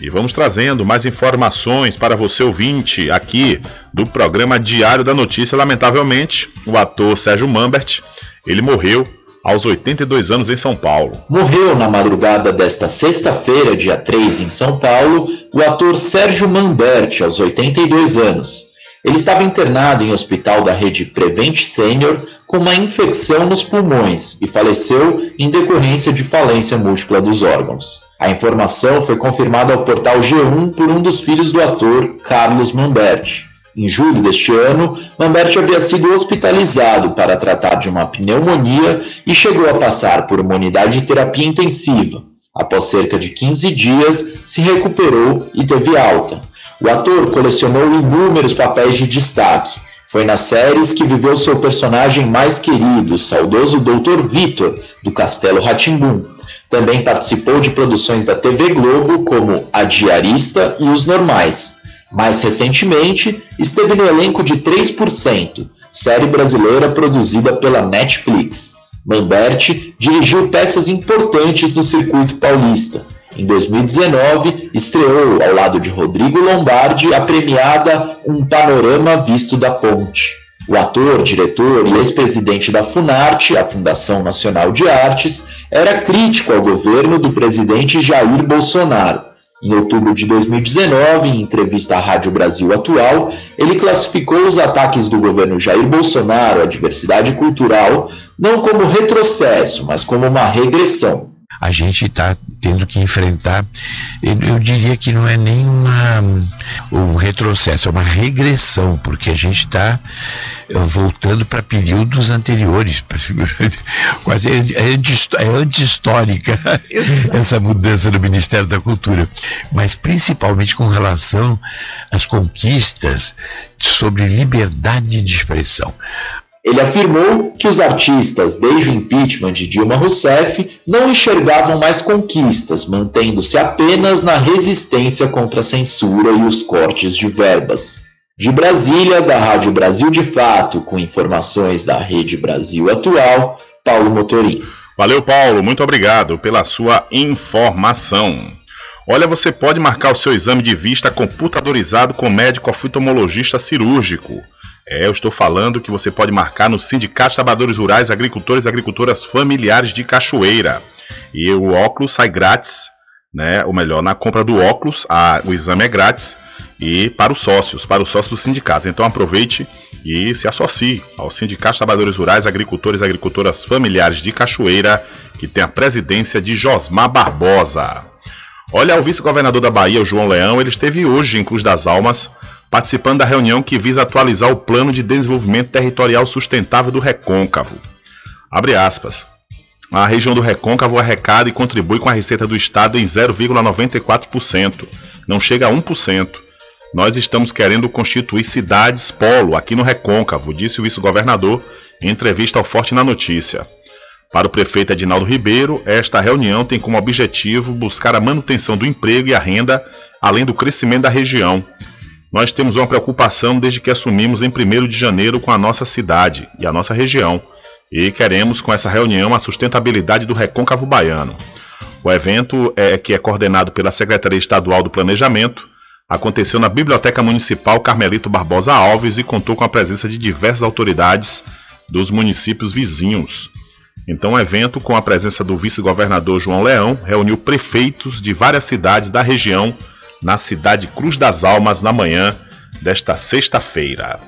E vamos trazendo mais informações para você ouvinte aqui do programa Diário da Notícia. Lamentavelmente, o ator Sérgio Mambert, ele morreu aos 82 anos em São Paulo. Morreu na madrugada desta sexta-feira, dia 3, em São Paulo, o ator Sérgio Mambert, aos 82 anos. Ele estava internado em hospital da rede Prevent Senior com uma infecção nos pulmões e faleceu em decorrência de falência múltipla dos órgãos. A informação foi confirmada ao portal G1 por um dos filhos do ator, Carlos Mamberti. Em julho deste ano, Mamberti havia sido hospitalizado para tratar de uma pneumonia e chegou a passar por uma unidade de terapia intensiva. Após cerca de 15 dias, se recuperou e teve alta. O ator colecionou inúmeros papéis de destaque. Foi nas séries que viveu seu personagem mais querido, o saudoso Dr. Vitor, do Castelo Ratimbum. Também participou de produções da TV Globo, como A Diarista e Os Normais. Mais recentemente, esteve no elenco de 3%, série brasileira produzida pela Netflix. Mamberti dirigiu peças importantes no circuito paulista. Em 2019, estreou, ao lado de Rodrigo Lombardi, a premiada Um Panorama Visto da Ponte. O ator, diretor e ex-presidente da Funarte, a Fundação Nacional de Artes, era crítico ao governo do presidente Jair Bolsonaro em outubro de 2019, em entrevista à Rádio Brasil Atual, ele classificou os ataques do governo Jair Bolsonaro à diversidade cultural não como retrocesso, mas como uma regressão a gente está tendo que enfrentar, eu, diria que não é nem uma, um retrocesso, é uma regressão, porque a gente está eh, voltando para períodos anteriores, quase é, anti-histórica essa mudança no Ministério da Cultura, mas principalmente com relação às conquistas sobre liberdade de expressão. Ele afirmou que os artistas, desde o impeachment de Dilma Rousseff, não enxergavam mais conquistas, mantendo-se apenas na resistência contra a censura e os cortes de verbas. De Brasília, da Rádio Brasil de Fato, com informações da Rede Brasil Atual, Paulo Motorim. Valeu, Paulo, muito obrigado pela sua informação. Olha, você pode marcar o seu exame de vista computadorizado com médico oftalmologista cirúrgico. É, eu estou falando que você pode marcar no Sindicato Trabalhadores Rurais, Agricultores e Agricultoras Familiares de Cachoeira. E o óculos sai grátis, né? Ou melhor, na compra do óculos, a, o exame é grátis e para os sócios, para os sócios do sindicato. Então aproveite e se associe ao Sindicato Trabalhadores Rurais, Agricultores e Agricultoras Familiares de Cachoeira, que tem a presidência de Josmar Barbosa. Olha, o vice-governador da Bahia, o João Leão, ele esteve hoje em Cruz das Almas participando da reunião que visa atualizar o Plano de Desenvolvimento Territorial Sustentável do Recôncavo. Abre aspas. A região do Recôncavo arrecada e contribui com a receita do Estado em 0,94%. Não chega a 1%. Nós estamos querendo constituir cidades polo aqui no Recôncavo, disse o vice-governador em entrevista ao Forte na Notícia. Para o prefeito Edinaldo Ribeiro, esta reunião tem como objetivo buscar a manutenção do emprego e a renda, além do crescimento da região, nós temos uma preocupação desde que assumimos em 1 de janeiro com a nossa cidade e a nossa região, e queremos com essa reunião a sustentabilidade do recôncavo baiano. O evento, é, que é coordenado pela Secretaria Estadual do Planejamento, aconteceu na Biblioteca Municipal Carmelito Barbosa Alves e contou com a presença de diversas autoridades dos municípios vizinhos. Então, o evento, com a presença do vice-governador João Leão, reuniu prefeitos de várias cidades da região na cidade Cruz das Almas na manhã desta sexta-feira.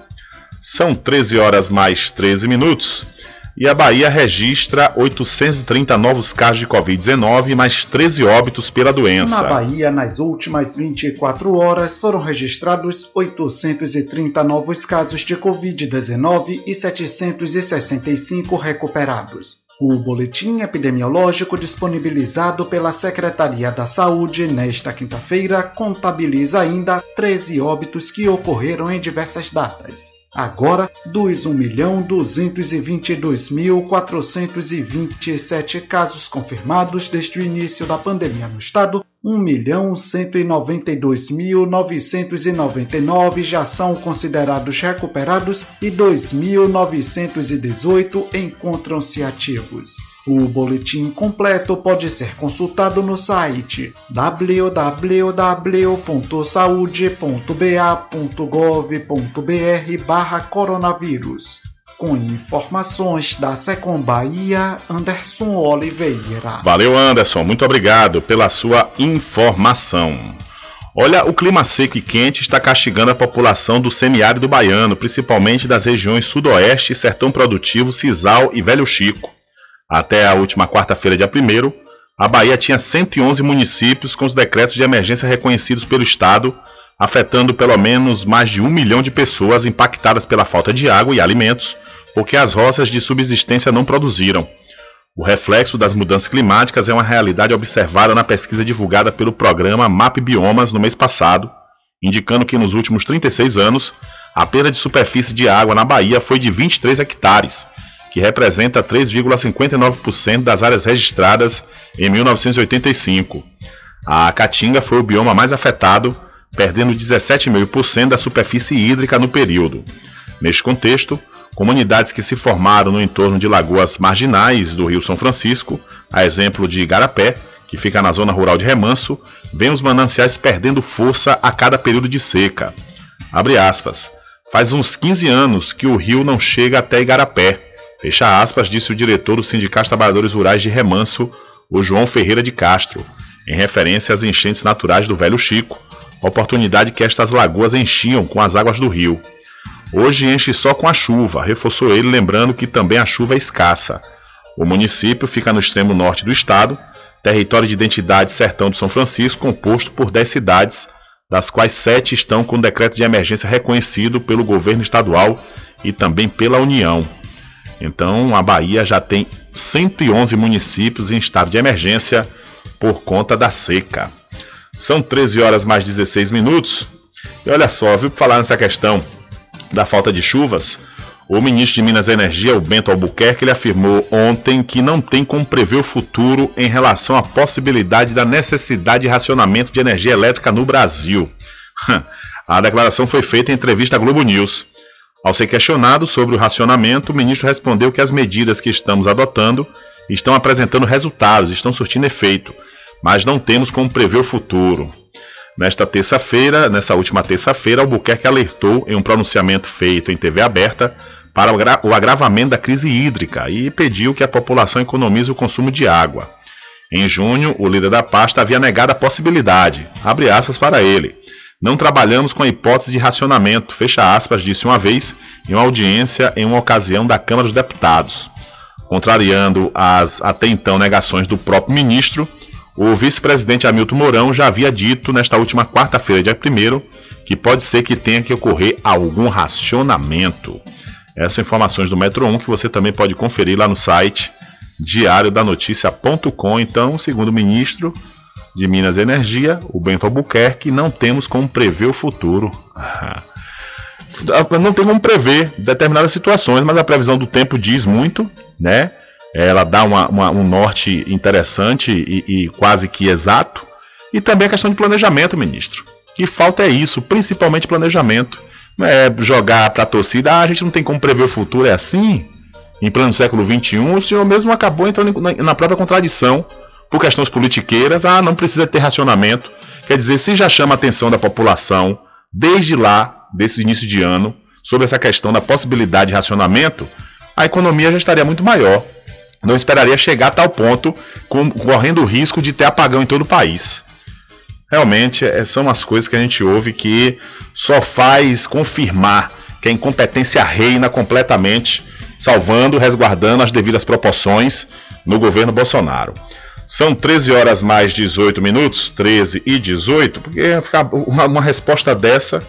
São 13 horas mais 13 minutos e a Bahia registra 830 novos casos de Covid-19 e mais 13 óbitos pela doença. Na Bahia, nas últimas 24 horas, foram registrados 830 novos casos de Covid-19 e 765 recuperados. O boletim epidemiológico disponibilizado pela Secretaria da Saúde nesta quinta-feira contabiliza ainda 13 óbitos que ocorreram em diversas datas. Agora, dos 1.222.427 casos confirmados desde o início da pandemia no estado, 1.192.999 já são considerados recuperados e 2.918 encontram-se ativos. O boletim completo pode ser consultado no site www.saude.ba.gov.br/coronavírus com informações da Secom Bahia, Anderson Oliveira. Valeu, Anderson. Muito obrigado pela sua informação. Olha, o clima seco e quente está castigando a população do semiárido baiano, principalmente das regiões sudoeste, sertão produtivo, Cisal e Velho Chico. Até a última quarta-feira, dia 1 a Bahia tinha 111 municípios com os decretos de emergência reconhecidos pelo Estado, afetando pelo menos mais de um milhão de pessoas impactadas pela falta de água e alimentos, porque as roças de subsistência não produziram. O reflexo das mudanças climáticas é uma realidade observada na pesquisa divulgada pelo programa MAP Biomas no mês passado, indicando que nos últimos 36 anos a perda de superfície de água na Bahia foi de 23 hectares, que representa 3,59% das áreas registradas em 1985. A Caatinga foi o bioma mais afetado, perdendo 17,5% da superfície hídrica no período. Neste contexto, Comunidades que se formaram no entorno de lagoas marginais do Rio São Francisco, a exemplo de Igarapé, que fica na zona rural de Remanso, vêm os mananciais perdendo força a cada período de seca. Abre aspas. Faz uns 15 anos que o rio não chega até Igarapé. Fecha aspas, disse o diretor do Sindicato de Trabalhadores Rurais de Remanso, o João Ferreira de Castro, em referência às enchentes naturais do Velho Chico, oportunidade que estas lagoas enchiam com as águas do rio. Hoje enche só com a chuva, reforçou ele, lembrando que também a chuva é escassa. O município fica no extremo norte do estado, território de identidade Sertão do São Francisco, composto por 10 cidades, das quais 7 estão com decreto de emergência reconhecido pelo governo estadual e também pela União. Então, a Bahia já tem 111 municípios em estado de emergência por conta da seca. São 13 horas mais 16 minutos. E olha só, viu, falar nessa questão da falta de chuvas, o ministro de Minas e Energia, o Bento Albuquerque, ele afirmou ontem que não tem como prever o futuro em relação à possibilidade da necessidade de racionamento de energia elétrica no Brasil. A declaração foi feita em entrevista à Globo News. Ao ser questionado sobre o racionamento, o ministro respondeu que as medidas que estamos adotando estão apresentando resultados, estão surtindo efeito, mas não temos como prever o futuro. Nesta terça-feira, nessa última terça-feira, Albuquerque alertou em um pronunciamento feito em TV aberta para o agravamento da crise hídrica e pediu que a população economize o consumo de água. Em junho, o líder da pasta havia negado a possibilidade, abre aspas para ele. Não trabalhamos com a hipótese de racionamento, fecha aspas, disse uma vez em uma audiência em uma ocasião da Câmara dos Deputados. Contrariando as até então negações do próprio ministro, o vice-presidente Hamilton Mourão já havia dito nesta última quarta-feira, dia 1 que pode ser que tenha que ocorrer algum racionamento. Essas são informações do Metro 1 que você também pode conferir lá no site diariodanoticia.com. Então, segundo o ministro de Minas e Energia, o Bento Albuquerque, não temos como prever o futuro. Não tem como prever determinadas situações, mas a previsão do tempo diz muito, né? Ela dá uma, uma, um norte interessante e, e, quase que exato. E também a questão de planejamento, ministro. Que falta é isso, principalmente planejamento. É jogar para a torcida, ah, a gente não tem como prever o futuro, é assim? Em plano século XXI, o senhor mesmo acabou entrando na própria contradição por questões politiqueiras. Ah, não precisa ter racionamento. Quer dizer, se já chama a atenção da população desde lá, desse início de ano, sobre essa questão da possibilidade de racionamento, a economia já estaria muito maior não esperaria chegar a tal ponto, com, correndo o risco de ter apagão em todo o país. Realmente é, são as coisas que a gente ouve que só faz confirmar que a incompetência reina completamente, salvando, resguardando as devidas proporções no governo Bolsonaro. São 13 horas mais 18 minutos, 13 e 18, porque uma, uma resposta dessa,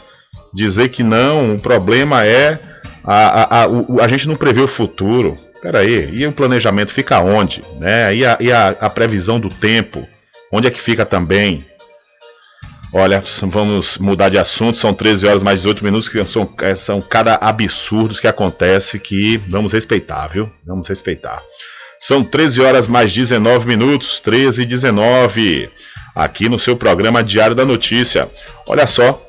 dizer que não, o problema é a, a, a, a, a gente não prevê o futuro. Peraí, e o planejamento fica onde? Né? E, a, e a, a previsão do tempo? Onde é que fica também? Olha, vamos mudar de assunto, são 13 horas mais 18 minutos, que são, é, são cada absurdo que acontece que vamos respeitar, viu? Vamos respeitar. São 13 horas mais 19 minutos, 13 e 19, aqui no seu programa Diário da Notícia. Olha só,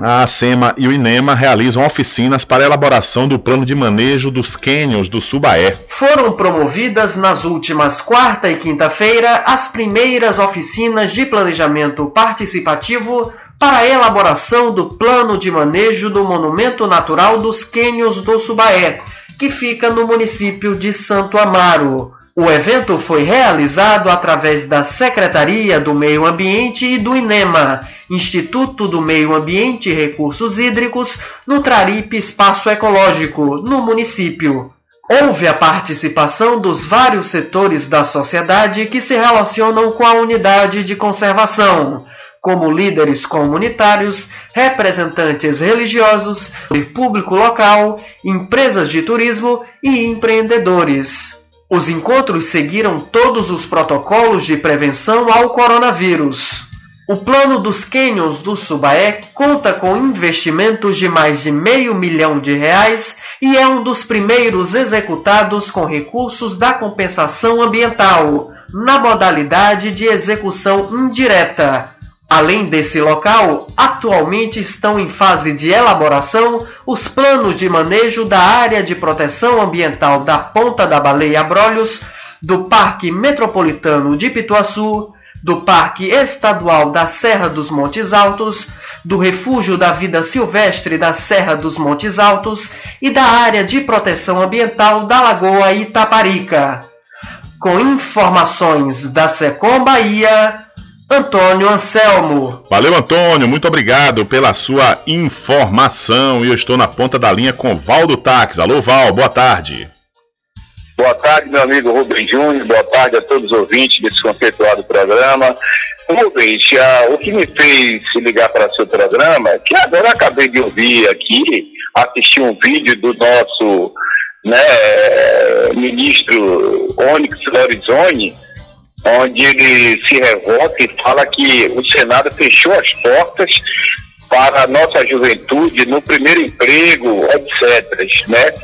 a SEMA e o INEMA realizam oficinas para elaboração do plano de manejo dos cânions do Subaé. Foram promovidas nas últimas quarta e quinta-feira as primeiras oficinas de planejamento participativo para a elaboração do plano de manejo do Monumento Natural dos Cânions do Subaé, que fica no município de Santo Amaro. O evento foi realizado através da Secretaria do Meio Ambiente e do INEMA, Instituto do Meio Ambiente e Recursos Hídricos, no Traripe Espaço Ecológico, no município. Houve a participação dos vários setores da sociedade que se relacionam com a unidade de conservação, como líderes comunitários, representantes religiosos, público local, empresas de turismo e empreendedores. Os encontros seguiram todos os protocolos de prevenção ao coronavírus. O plano dos Canyons do Subaé conta com investimentos de mais de meio milhão de reais e é um dos primeiros executados com recursos da compensação ambiental, na modalidade de execução indireta, Além desse local, atualmente estão em fase de elaboração os planos de manejo da área de proteção ambiental da Ponta da Baleia Abrolhos, do Parque Metropolitano de Pituaçu, do Parque Estadual da Serra dos Montes Altos, do Refúgio da Vida Silvestre da Serra dos Montes Altos e da área de proteção ambiental da Lagoa Itaparica. Com informações da Secom Bahia, Antônio Anselmo. Valeu, Antônio. Muito obrigado pela sua informação. E eu estou na ponta da linha com Valdo Táxi. Alô, Val, boa tarde. Boa tarde, meu amigo Rubem Júnior. Boa tarde a todos os ouvintes desse conceituado programa. Rubens, ah, o que me fez se ligar para o seu programa, que agora acabei de ouvir aqui, assisti um vídeo do nosso né, ministro Onyx Lorenzoni, onde ele se revolta e fala que o Senado fechou as portas para a nossa juventude no primeiro emprego, etc. Né?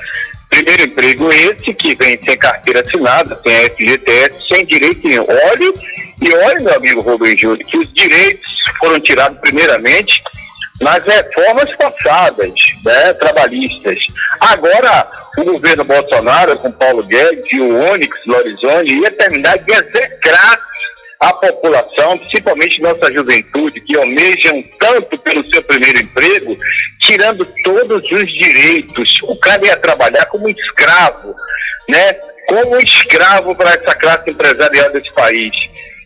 Primeiro emprego esse que vem sem carteira assinada, sem FGTS, sem direito em óleo. E olha, meu amigo Rubem Júlio, que os direitos foram tirados primeiramente nas reformas passadas, né, trabalhistas. Agora, o governo Bolsonaro, com Paulo Guedes e o Onyx Lorizone, ia terminar de execrar a população, principalmente nossa juventude, que almejam tanto pelo seu primeiro emprego, tirando todos os direitos. O cara ia trabalhar como escravo, né? Como escravo para essa classe empresarial desse país.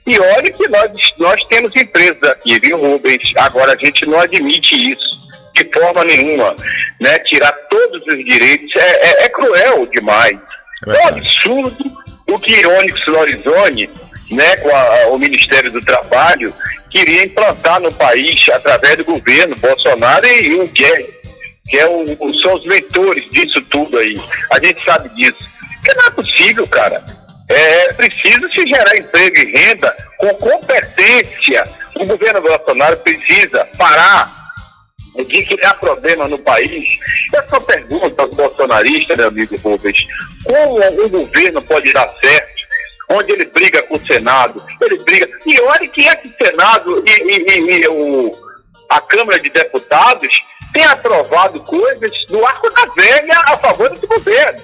E olha que nós, nós temos empresas aqui, viu, Rubens? Agora a gente não admite isso de forma nenhuma. Né? Tirar todos os direitos é, é, é cruel demais. É, é um absurdo o que Onyx Lorizone, né, com a, o Ministério do Trabalho, queria implantar no país através do governo Bolsonaro e, o Guedes, que é o, são os mentores disso tudo aí. A gente sabe disso. Porque não é possível, cara é preciso se gerar emprego e renda com competência. O governo Bolsonaro precisa parar de criar problema no país. Essa pergunta aos bolsonaristas, meu amigo Rubens, como um governo pode dar certo? Onde ele briga com o Senado, ele briga. E olha que esse Senado e, e, e o, a Câmara de Deputados tem aprovado coisas no arco da velha a favor desse governo.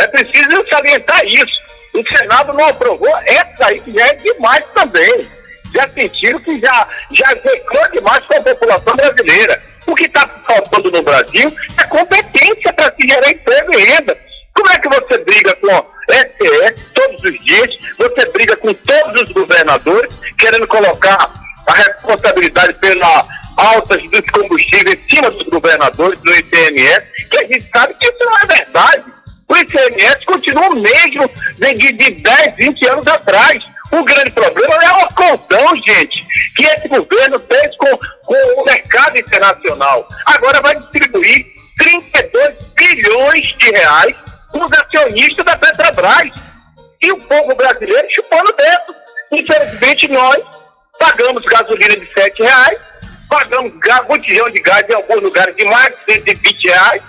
É preciso salientar isso. O Senado não aprovou essa aí, que já é demais também. Já sentiram que já, já zecou demais com a população brasileira. O que está faltando no Brasil é competência para se gerar emprego e renda. Como é que você briga com STF todos os dias, você briga com todos os governadores, querendo colocar a responsabilidade pela alta dos combustíveis em cima dos governadores, do ICMS, que a gente sabe que isso não é verdade. O ICMS continua o mesmo de, de 10, 20 anos atrás. O grande problema é o acordão, gente, que esse governo fez com, com o mercado internacional. Agora vai distribuir 32 bilhões de reais com os acionistas da Petrobras. E o povo brasileiro chupando dentro. Infelizmente, nós pagamos gasolina de 7 reais, pagamos botijão de gás em alguns lugares de mais de 120 reais,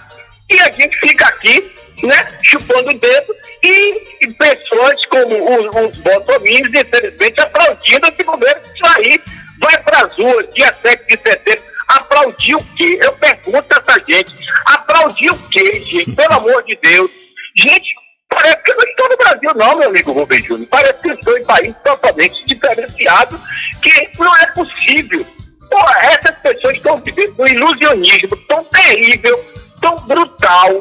e a gente fica aqui né, chupando o dedo, e, e pessoas como os, os bolsominions, infelizmente, aplaudindo esse governo que aí vai para as ruas dia 7 de setembro. Aplaudir o quê? Eu pergunto a essa gente. Aplaudir o quê, gente? Pelo amor de Deus. Gente, parece que eu não estou no Brasil, não, meu amigo Rubem Júnior. Parece que eu estou em país totalmente diferenciado, que não é possível. Essas pessoas estão vivendo um ilusionismo tão terrível, tão brutal,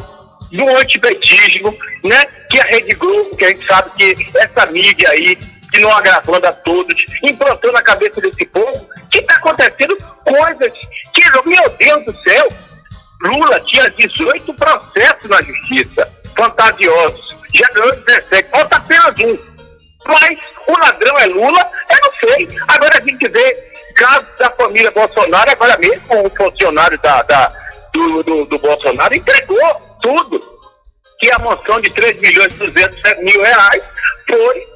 do antipetismo, né? Que a Rede Globo, que a gente sabe que essa mídia aí, que não agravando a todos, implantou na cabeça desse povo, que está acontecendo coisas que, meu Deus do céu, Lula tinha 18 processos na justiça, fantasiosos, já ganhou 17, falta apenas um. Mas o ladrão é Lula, eu não sei. Agora a gente vê casos da família Bolsonaro, agora mesmo o funcionário da, da do, do, do, Bolsonaro entregou tudo. Que a mansão de 3 milhões e 200 mil reais foi,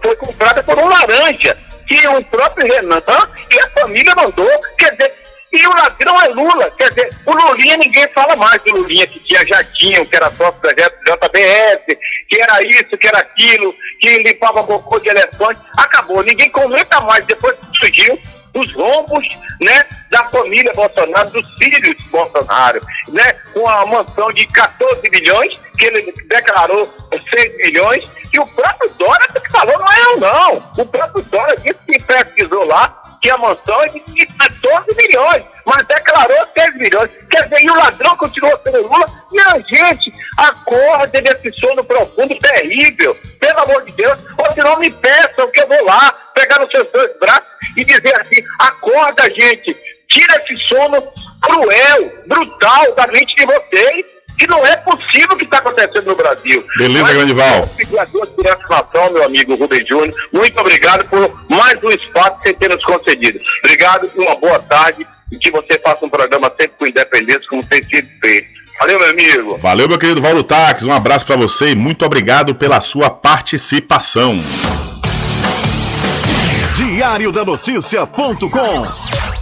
foi comprada por um laranja. Que o próprio Renan e a família mandou. Quer dizer, e o ladrão é Lula. Quer dizer, o Lulinha ninguém fala mais do Lulinha que tinha jatinho, que era sócio da JBS, que era isso, que era aquilo, que limpava cocô de elefante. Acabou. Ninguém comenta mais depois que surgiu os rombos né, da família Bolsonaro, dos filhos Bolsonaro, né, com a mansão de 14 milhões, que ele declarou 6 milhões, e o próprio Dória que falou, não é eu não. O próprio Dória disse que pesquisou lá que a mansão é de 14 milhões, mas declarou 6 milhões. Quer dizer, e o ladrão continuou sendo Lula? Não, gente, acorda desse sono profundo terrível, pelo amor de Deus, ou senão me peçam que eu vou lá, pegar nos seus dois braços e dizer assim, acorda, gente, tira esse sono cruel, brutal da mente de vocês, que não é possível o que está acontecendo no Brasil. Beleza, Mas, grande Val. Nação, meu amigo Rubem Júnior, muito obrigado por mais um espaço que você tem nos concedido. Obrigado e uma boa tarde e que você faça um programa sempre com independência, como tem sido feito. Valeu, meu amigo. Valeu, meu querido Valdo Taques. Um abraço para você e muito obrigado pela sua participação. Diário da Notícia.com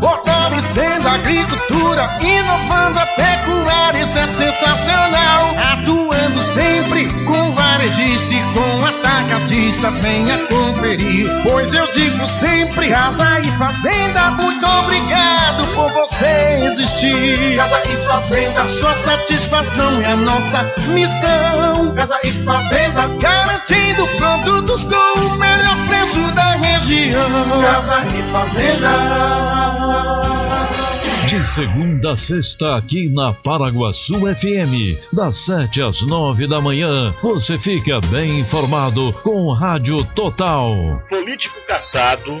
fortalecendo a agricultura, inovando a pecuária, isso é sensacional. Atuando sempre com varejista e com atacadista, venha conferir. Pois eu digo sempre: Casa e Fazenda, muito obrigado por você existir. Casa e Fazenda, sua satisfação é a nossa missão. Casa e Fazenda, garantindo produtos com o melhor preço da região. Casa e Fazenda. De segunda a sexta, aqui na Paraguaçu FM, das 7 às 9 da manhã, você fica bem informado com Rádio Total. Político caçado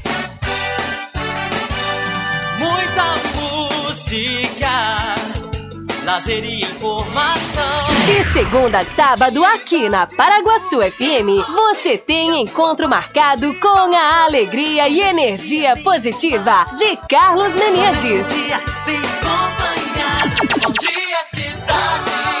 Música, lazer e informação. De segunda a sábado, aqui na Paraguaçu FM, você tem encontro marcado com a alegria e energia positiva de Carlos Menezes. Bom dia, vem acompanhar. Bom dia, cidade.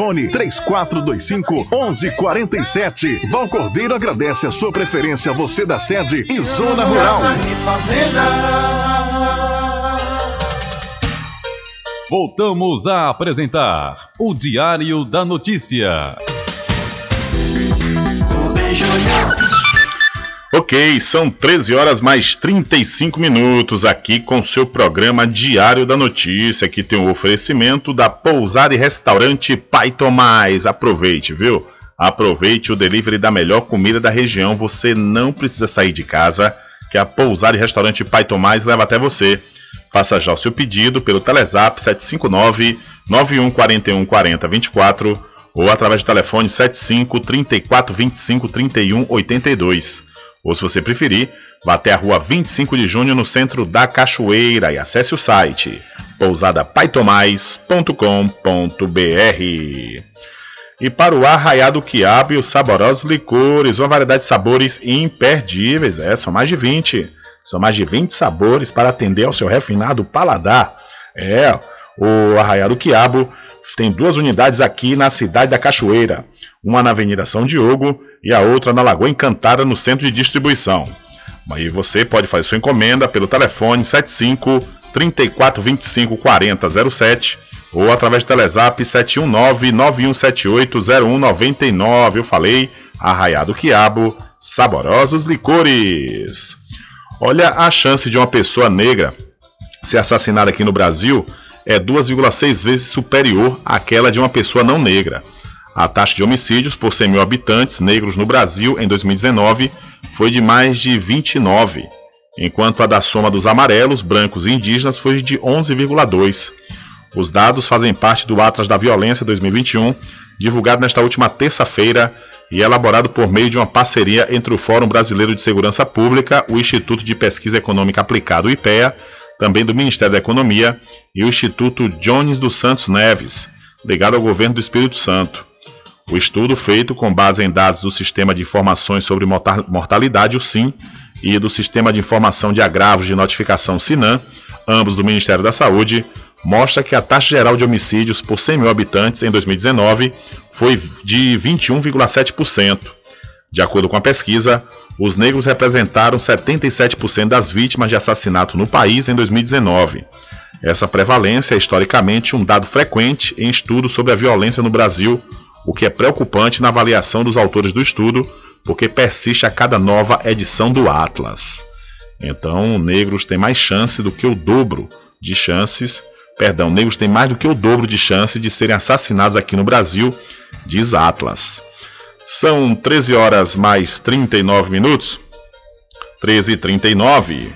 3425 1147. Val Cordeiro agradece a sua preferência, você da sede e Zona Rural. Voltamos a apresentar o Diário da Notícia. Ok, são 13 horas mais 35 minutos aqui com seu programa Diário da Notícia. Aqui tem o um oferecimento da Pousada e Restaurante Pai Tomás. Aproveite, viu? Aproveite o delivery da melhor comida da região. Você não precisa sair de casa, que a Pousada e Restaurante Pai Tomás leva até você. Faça já o seu pedido pelo Telezap 759 9141 4024 ou através do telefone 75 34 25 31 82. Ou se você preferir, vá até a rua 25 de junho no centro da Cachoeira e acesse o site pousadapaitomais.com.br. E para o arraiado quiabo e os saborosos licores, uma variedade de sabores imperdíveis, é, são mais de 20. São mais de 20 sabores para atender ao seu refinado paladar. É, o arraiado quiabo tem duas unidades aqui na cidade da Cachoeira uma na Avenida São Diogo e a outra na Lagoa Encantada, no centro de distribuição. Aí você pode fazer sua encomenda pelo telefone 75 3425 4007 ou através do Telezap 719 9178 0199. Eu falei, Arraiado Quiabo, saborosos licores. Olha a chance de uma pessoa negra ser assassinada aqui no Brasil é 2,6 vezes superior àquela de uma pessoa não negra. A taxa de homicídios por 100 mil habitantes negros no Brasil em 2019 foi de mais de 29, enquanto a da soma dos amarelos, brancos e indígenas foi de 11,2. Os dados fazem parte do Atlas da Violência 2021, divulgado nesta última terça-feira e elaborado por meio de uma parceria entre o Fórum Brasileiro de Segurança Pública, o Instituto de Pesquisa Econômica Aplicada, o IPEA, também do Ministério da Economia, e o Instituto Jones dos Santos Neves, ligado ao governo do Espírito Santo. O estudo, feito com base em dados do Sistema de Informações sobre Mortalidade, o SIM, e do Sistema de Informação de Agravos de Notificação SINAM, ambos do Ministério da Saúde, mostra que a taxa geral de homicídios por 100 mil habitantes em 2019 foi de 21,7%. De acordo com a pesquisa, os negros representaram 77% das vítimas de assassinato no país em 2019. Essa prevalência é historicamente um dado frequente em estudos sobre a violência no Brasil, o que é preocupante na avaliação dos autores do estudo, porque persiste a cada nova edição do Atlas. Então, negros têm mais chance do que o dobro de chances perdão, negros têm mais do que o dobro de chance de serem assassinados aqui no Brasil, diz Atlas. São 13 horas mais 39 minutos. 13 e 39.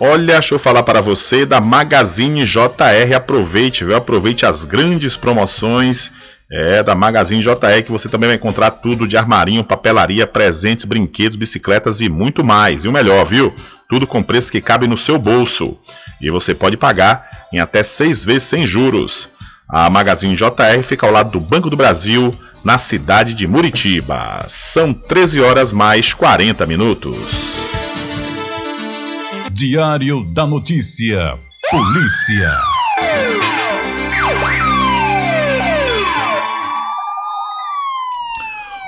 Olha, deixa eu falar para você da Magazine JR. Aproveite, viu? Aproveite as grandes promoções é, da Magazine JR, que você também vai encontrar tudo de armarinho, papelaria, presentes, brinquedos, bicicletas e muito mais. E o melhor, viu? Tudo com preço que cabe no seu bolso. E você pode pagar em até seis vezes sem juros. A Magazine JR fica ao lado do Banco do Brasil, na cidade de Muritiba. São 13 horas mais 40 minutos. Diário da Notícia. Polícia.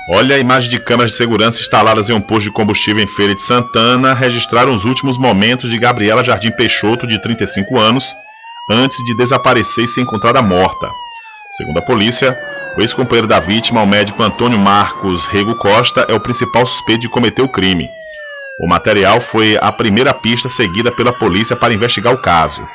Olha a imagem de câmeras de segurança instaladas em um posto de combustível em Feira de Santana registraram os últimos momentos de Gabriela Jardim Peixoto, de 35 anos, antes de desaparecer e ser encontrada morta. Segundo a polícia, o ex-companheiro da vítima, o médico Antônio Marcos Rego Costa, é o principal suspeito de cometer o crime. O material foi a primeira pista seguida pela polícia para investigar o caso.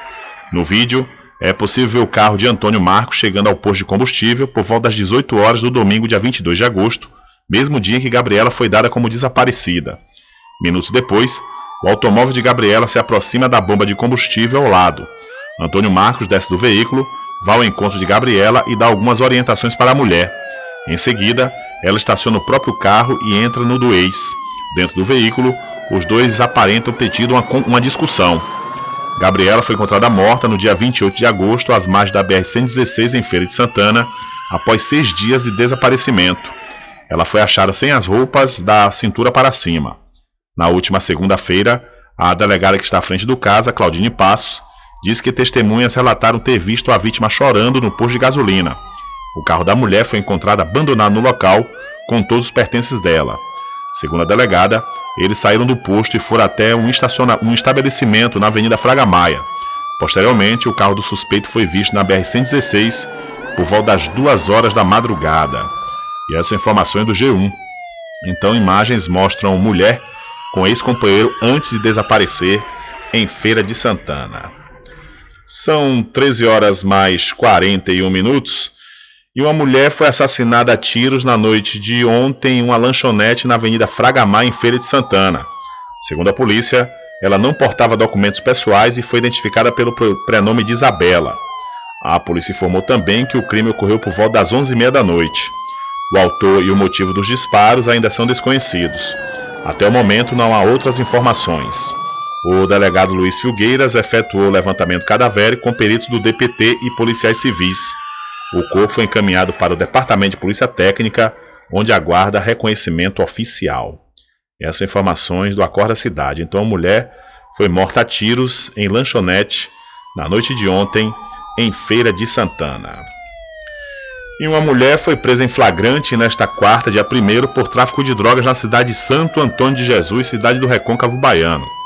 No vídeo, é possível ver o carro de Antônio Marcos chegando ao posto de combustível por volta das 18 horas do domingo, dia 22 de agosto, mesmo dia em que Gabriela foi dada como desaparecida. Minutos depois, o automóvel de Gabriela se aproxima da bomba de combustível ao lado. Antônio Marcos desce do veículo, vai ao encontro de Gabriela e dá algumas orientações para a mulher. Em seguida, ela estaciona o próprio carro e entra no do ex. Dentro do veículo, os dois aparentam ter tido uma, uma discussão. Gabriela foi encontrada morta no dia 28 de agosto, às margens da BR-116, em Feira de Santana, após seis dias de desaparecimento. Ela foi achada sem as roupas da cintura para cima. Na última segunda-feira, a delegada que está à frente do caso, Claudine Passos, disse que testemunhas relataram ter visto a vítima chorando no posto de gasolina. O carro da mulher foi encontrado abandonado no local, com todos os pertences dela. Segundo a delegada, eles saíram do posto e foram até um, um estabelecimento na Avenida Fraga Maia. Posteriormente, o carro do suspeito foi visto na BR-116 por volta das duas horas da madrugada. E essa informação é do G1. Então, imagens mostram mulher com ex-companheiro antes de desaparecer em Feira de Santana. São 13 horas mais 41 minutos. E uma mulher foi assassinada a tiros na noite de ontem em uma lanchonete na Avenida Fragamar, em Feira de Santana. Segundo a polícia, ela não portava documentos pessoais e foi identificada pelo prenome de Isabela. A polícia informou também que o crime ocorreu por volta das 11h30 da noite. O autor e o motivo dos disparos ainda são desconhecidos. Até o momento não há outras informações. O delegado Luiz Filgueiras efetuou o levantamento cadavérico com peritos do DPT e policiais civis. O corpo foi encaminhado para o Departamento de Polícia Técnica, onde aguarda reconhecimento oficial. Essas informações do Acorda Cidade. Então a mulher foi morta a tiros em lanchonete na noite de ontem em Feira de Santana. E uma mulher foi presa em flagrante nesta quarta, dia 1 por tráfico de drogas na cidade de Santo Antônio de Jesus, cidade do Recôncavo Baiano.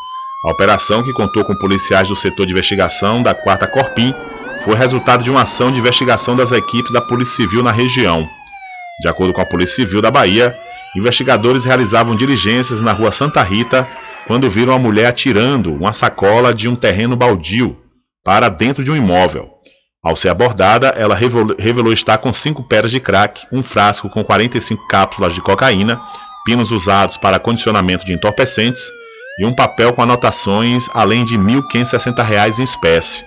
A operação, que contou com policiais do setor de investigação da 4 Corpim, foi resultado de uma ação de investigação das equipes da Polícia Civil na região. De acordo com a Polícia Civil da Bahia, investigadores realizavam diligências na rua Santa Rita quando viram a mulher atirando uma sacola de um terreno baldio para dentro de um imóvel. Ao ser abordada, ela revelou estar com cinco pedras de crack, um frasco com 45 cápsulas de cocaína, pinos usados para condicionamento de entorpecentes e um papel com anotações, além de R$ 1.560 em espécie.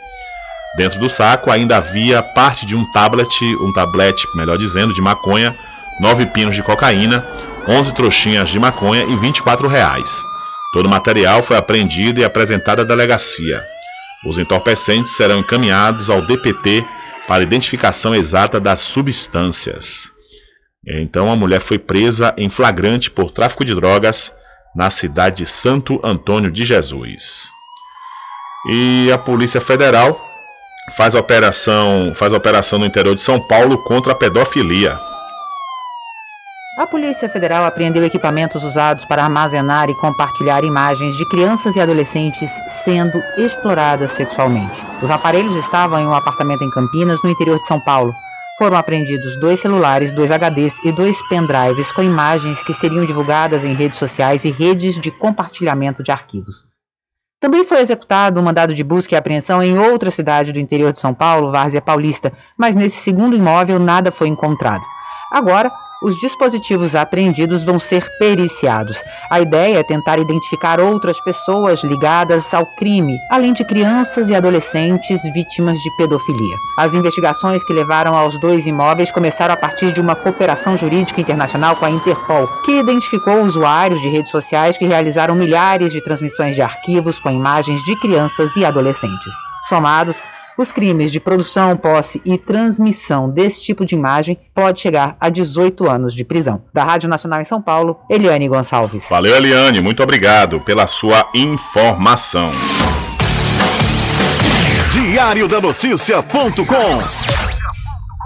Dentro do saco ainda havia parte de um tablet, um tablet, melhor dizendo, de maconha, nove pinos de cocaína, 11 trouxinhas de maconha e 24 reais. Todo o material foi apreendido e apresentado à delegacia. Os entorpecentes serão encaminhados ao DPT para identificação exata das substâncias. Então a mulher foi presa em flagrante por tráfico de drogas na cidade de Santo Antônio de Jesus. E a Polícia Federal faz operação, faz operação no interior de São Paulo contra a pedofilia. A Polícia Federal apreendeu equipamentos usados para armazenar e compartilhar imagens de crianças e adolescentes sendo exploradas sexualmente. Os aparelhos estavam em um apartamento em Campinas, no interior de São Paulo. Foram apreendidos dois celulares, dois HDs e dois pendrives com imagens que seriam divulgadas em redes sociais e redes de compartilhamento de arquivos. Também foi executado um mandado de busca e apreensão em outra cidade do interior de São Paulo, Várzea Paulista, mas nesse segundo imóvel nada foi encontrado. Agora, os dispositivos apreendidos vão ser periciados. A ideia é tentar identificar outras pessoas ligadas ao crime, além de crianças e adolescentes vítimas de pedofilia. As investigações que levaram aos dois imóveis começaram a partir de uma cooperação jurídica internacional com a Interpol, que identificou usuários de redes sociais que realizaram milhares de transmissões de arquivos com imagens de crianças e adolescentes. Somados, os crimes de produção, posse e transmissão desse tipo de imagem pode chegar a 18 anos de prisão. Da Rádio Nacional em São Paulo, Eliane Gonçalves. Valeu, Eliane. Muito obrigado pela sua informação. Diário da Notícia.com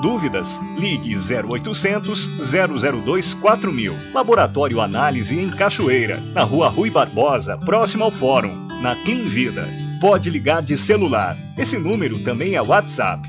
Dúvidas? Ligue 0800 002 4000. Laboratório Análise em Cachoeira, na Rua Rui Barbosa, próximo ao Fórum, na Clean Vida. Pode ligar de celular. Esse número também é WhatsApp.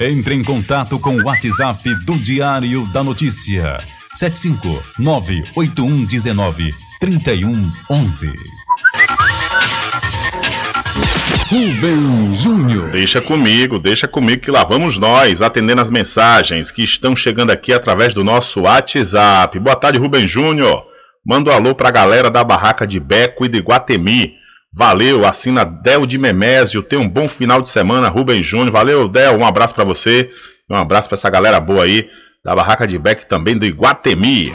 Entre em contato com o WhatsApp do Diário da Notícia. 759-8119-3111. Rubem Júnior. Deixa comigo, deixa comigo que lá vamos nós, atendendo as mensagens que estão chegando aqui através do nosso WhatsApp. Boa tarde, Rubem Júnior. Manda um alô pra galera da Barraca de Beco e de Guatemi. Valeu, assina Del de Memésio. Tenha um bom final de semana, Rubem Júnior. Valeu, Del. Um abraço para você. Um abraço para essa galera boa aí da Barraca de Beck também do Iguatemi.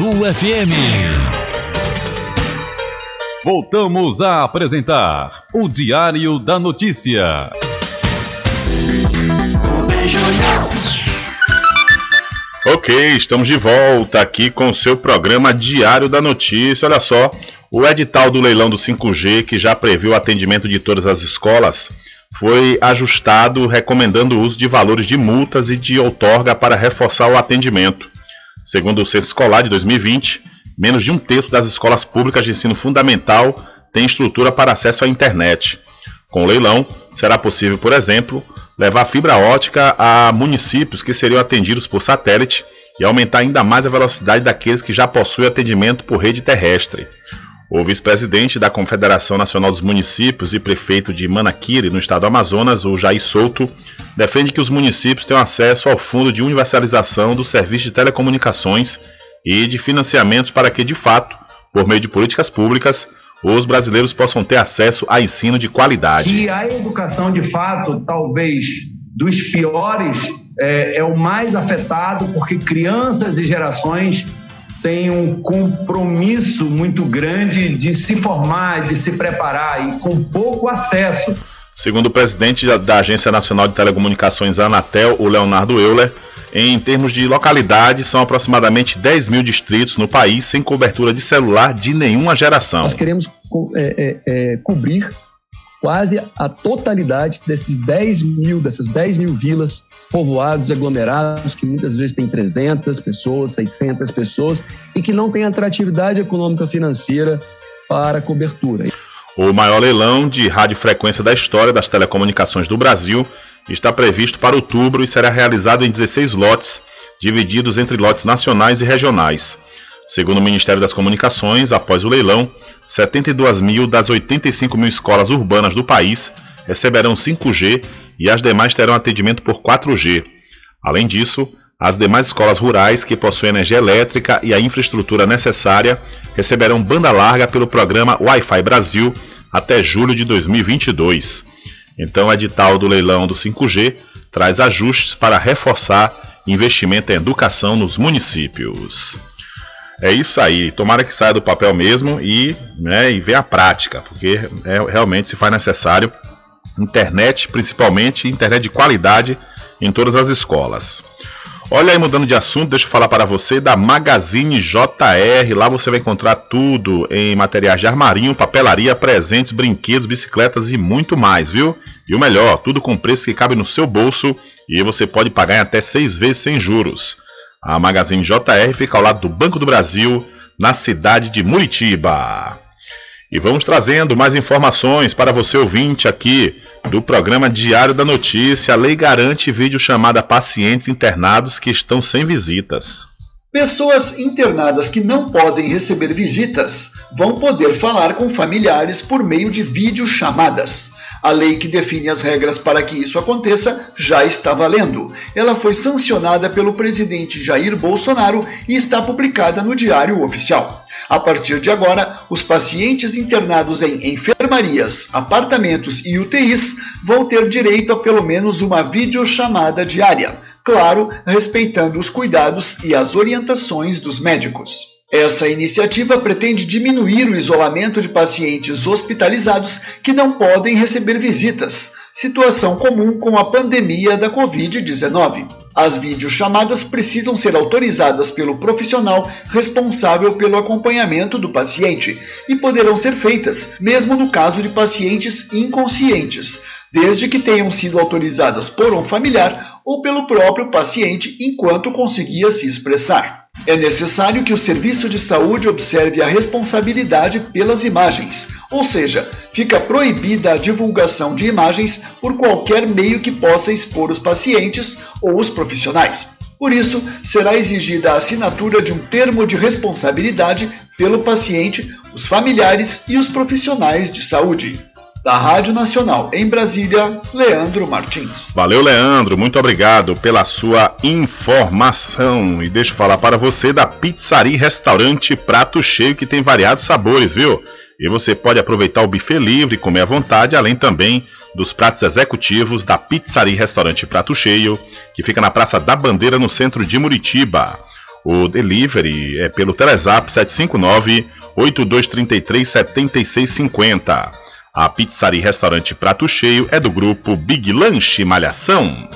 FM. Voltamos a apresentar o Diário da Notícia. Ok, estamos de volta aqui com o seu programa Diário da Notícia. Olha só, o edital do leilão do 5G, que já previu o atendimento de todas as escolas, foi ajustado recomendando o uso de valores de multas e de outorga para reforçar o atendimento. Segundo o censo escolar de 2020, menos de um terço das escolas públicas de ensino fundamental tem estrutura para acesso à internet. Com o leilão, será possível, por exemplo, levar fibra ótica a municípios que seriam atendidos por satélite e aumentar ainda mais a velocidade daqueles que já possuem atendimento por rede terrestre. O vice-presidente da Confederação Nacional dos Municípios e prefeito de Manaquiri, no estado do Amazonas, o Jair Souto, defende que os municípios tenham acesso ao Fundo de Universalização do Serviço de Telecomunicações e de financiamentos para que, de fato, por meio de políticas públicas, os brasileiros possam ter acesso a ensino de qualidade. Que a educação, de fato, talvez dos piores, é, é o mais afetado, porque crianças e gerações têm um compromisso muito grande de se formar, de se preparar e com pouco acesso. Segundo o presidente da Agência Nacional de Telecomunicações, Anatel, o Leonardo Euler, em termos de localidade, são aproximadamente 10 mil distritos no país sem cobertura de celular de nenhuma geração. Nós queremos é, é, é, cobrir quase a totalidade desses 10 mil, dessas 10 mil vilas, povoados, aglomerados, que muitas vezes têm 300 pessoas, 600 pessoas e que não têm atratividade econômica financeira para cobertura. O maior leilão de radiofrequência da história das telecomunicações do Brasil está previsto para outubro e será realizado em 16 lotes, divididos entre lotes nacionais e regionais. Segundo o Ministério das Comunicações, após o leilão, 72 mil das 85 mil escolas urbanas do país receberão 5G e as demais terão atendimento por 4G. Além disso, as demais escolas rurais que possuem energia elétrica e a infraestrutura necessária receberão banda larga pelo programa Wi-Fi Brasil até julho de 2022. Então, o edital do leilão do 5G traz ajustes para reforçar investimento em educação nos municípios. É isso aí, tomara que saia do papel mesmo e, né, e a prática, porque é, realmente se faz necessário internet, principalmente internet de qualidade em todas as escolas. Olha aí, mudando de assunto, deixa eu falar para você da Magazine JR. Lá você vai encontrar tudo em materiais de armarinho, papelaria, presentes, brinquedos, bicicletas e muito mais, viu? E o melhor, tudo com preço que cabe no seu bolso e você pode pagar em até seis vezes sem juros. A Magazine JR fica ao lado do Banco do Brasil, na cidade de Muritiba. E vamos trazendo mais informações para você ouvinte aqui do programa Diário da Notícia. A lei garante vídeo chamada pacientes internados que estão sem visitas. Pessoas internadas que não podem receber visitas vão poder falar com familiares por meio de videochamadas. A lei que define as regras para que isso aconteça já está valendo. Ela foi sancionada pelo presidente Jair Bolsonaro e está publicada no Diário Oficial. A partir de agora, os pacientes internados em enfermarias, apartamentos e UTIs vão ter direito a pelo menos uma videochamada diária, claro, respeitando os cuidados e as orientações dos médicos. Essa iniciativa pretende diminuir o isolamento de pacientes hospitalizados que não podem receber visitas, situação comum com a pandemia da Covid-19. As videochamadas precisam ser autorizadas pelo profissional responsável pelo acompanhamento do paciente e poderão ser feitas, mesmo no caso de pacientes inconscientes, desde que tenham sido autorizadas por um familiar ou pelo próprio paciente enquanto conseguia se expressar. É necessário que o serviço de saúde observe a responsabilidade pelas imagens, ou seja, fica proibida a divulgação de imagens por qualquer meio que possa expor os pacientes ou os profissionais. Por isso, será exigida a assinatura de um termo de responsabilidade pelo paciente, os familiares e os profissionais de saúde. Da Rádio Nacional em Brasília, Leandro Martins. Valeu, Leandro. Muito obrigado pela sua informação. E deixa eu falar para você da Pizzaria Restaurante Prato Cheio, que tem variados sabores, viu? E você pode aproveitar o buffet livre e comer à vontade, além também dos pratos executivos da Pizzaria Restaurante Prato Cheio, que fica na Praça da Bandeira, no centro de Muritiba. O delivery é pelo Telezap 759 8233 7650. A pizzaria e restaurante Prato Cheio é do grupo Big Lanche Malhação.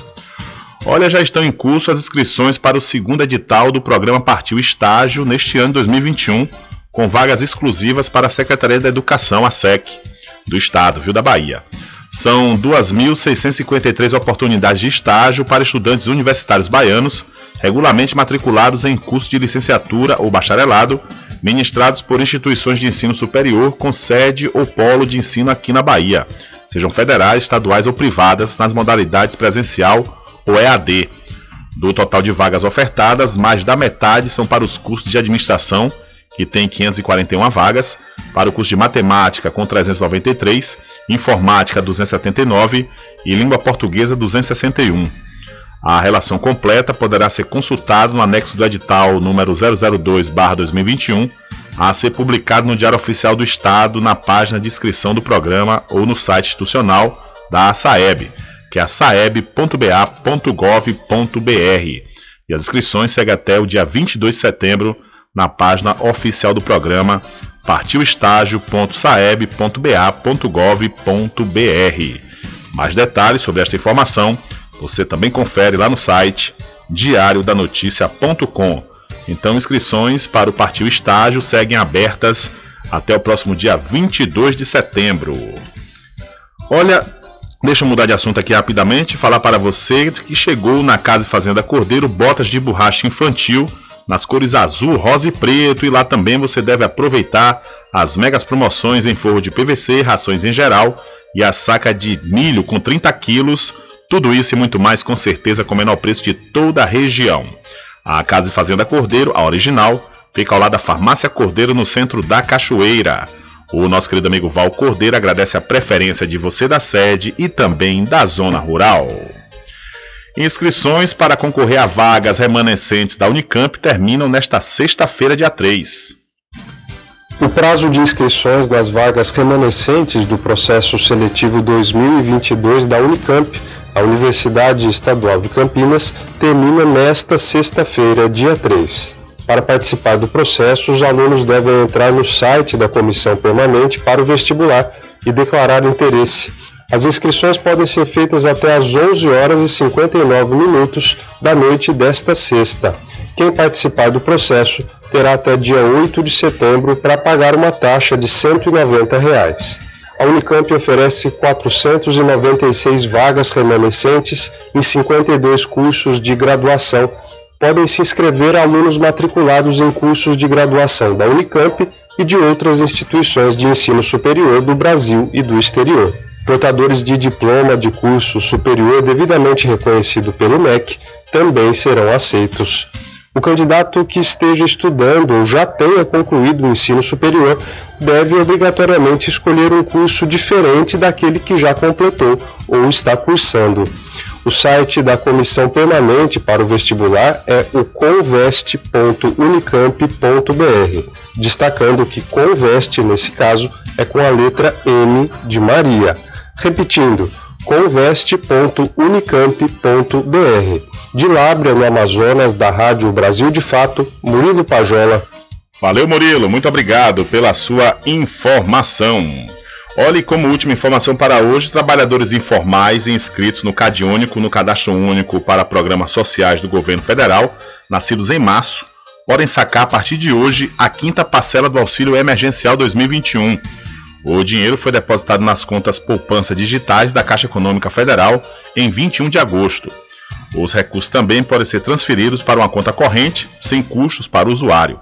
Olha, já estão em curso as inscrições para o segundo edital do programa Partiu Estágio neste ano 2021, com vagas exclusivas para a Secretaria da Educação, a SEC, do Estado, viu, da Bahia. São 2.653 oportunidades de estágio para estudantes universitários baianos, regularmente matriculados em curso de licenciatura ou bacharelado, ministrados por instituições de ensino superior com sede ou polo de ensino aqui na Bahia, sejam federais, estaduais ou privadas, nas modalidades presencial ou EAD. Do total de vagas ofertadas, mais da metade são para os cursos de administração, que tem 541 vagas, para o curso de matemática com 393, informática 279 e língua portuguesa 261. A relação completa poderá ser consultada no anexo do edital número 002/2021, a ser publicado no Diário Oficial do Estado na página de inscrição do programa ou no site institucional da SAEB, que é saeb.ba.gov.br. E as inscrições seguem até o dia 22 de setembro na página oficial do programa partiostágio.saeb.ba.gov.br. Mais detalhes sobre esta informação você também confere lá no site diariodanoticia.com. Então, inscrições para o Partiu Estágio seguem abertas até o próximo dia 22 de setembro. Olha, deixa eu mudar de assunto aqui rapidamente, falar para você que chegou na Casa e Fazenda Cordeiro botas de borracha infantil nas cores azul, rosa e preto, e lá também você deve aproveitar as megas promoções em forro de PVC, rações em geral e a saca de milho com 30 quilos tudo isso e muito mais com certeza com o menor preço de toda a região. A Casa e Fazenda Cordeiro, a original, fica ao lado da Farmácia Cordeiro no centro da Cachoeira. O nosso querido amigo Val Cordeiro agradece a preferência de você da sede e também da zona rural. Inscrições para concorrer a vagas remanescentes da Unicamp terminam nesta sexta-feira, dia 3. O prazo de inscrições das vagas remanescentes do processo seletivo 2022 da Unicamp a Universidade Estadual de Campinas termina nesta sexta-feira, dia 3. Para participar do processo, os alunos devem entrar no site da comissão permanente para o vestibular e declarar interesse. As inscrições podem ser feitas até às 11 horas e 59 minutos da noite desta sexta. Quem participar do processo terá até dia 8 de setembro para pagar uma taxa de R$ 190. Reais a Unicamp oferece 496 vagas remanescentes em 52 cursos de graduação. Podem se inscrever alunos matriculados em cursos de graduação da Unicamp e de outras instituições de ensino superior do Brasil e do exterior. Portadores de diploma de curso superior devidamente reconhecido pelo MEC também serão aceitos. O candidato que esteja estudando ou já tenha concluído o ensino superior deve obrigatoriamente escolher um curso diferente daquele que já completou ou está cursando. O site da Comissão Permanente para o Vestibular é o conveste.unicamp.br, destacando que conveste, nesse caso, é com a letra M de Maria. Repetindo, conveste.unicamp.br. De Lábrea, no Amazonas, da Rádio Brasil de Fato, Murilo Pajola. Valeu, Murilo, muito obrigado pela sua informação. Olhe como última informação para hoje, trabalhadores informais inscritos no CAD Único, no Cadastro Único para Programas Sociais do Governo Federal, nascidos em março, podem sacar a partir de hoje a quinta parcela do Auxílio Emergencial 2021. O dinheiro foi depositado nas contas poupança digitais da Caixa Econômica Federal em 21 de agosto. Os recursos também podem ser transferidos para uma conta corrente, sem custos para o usuário.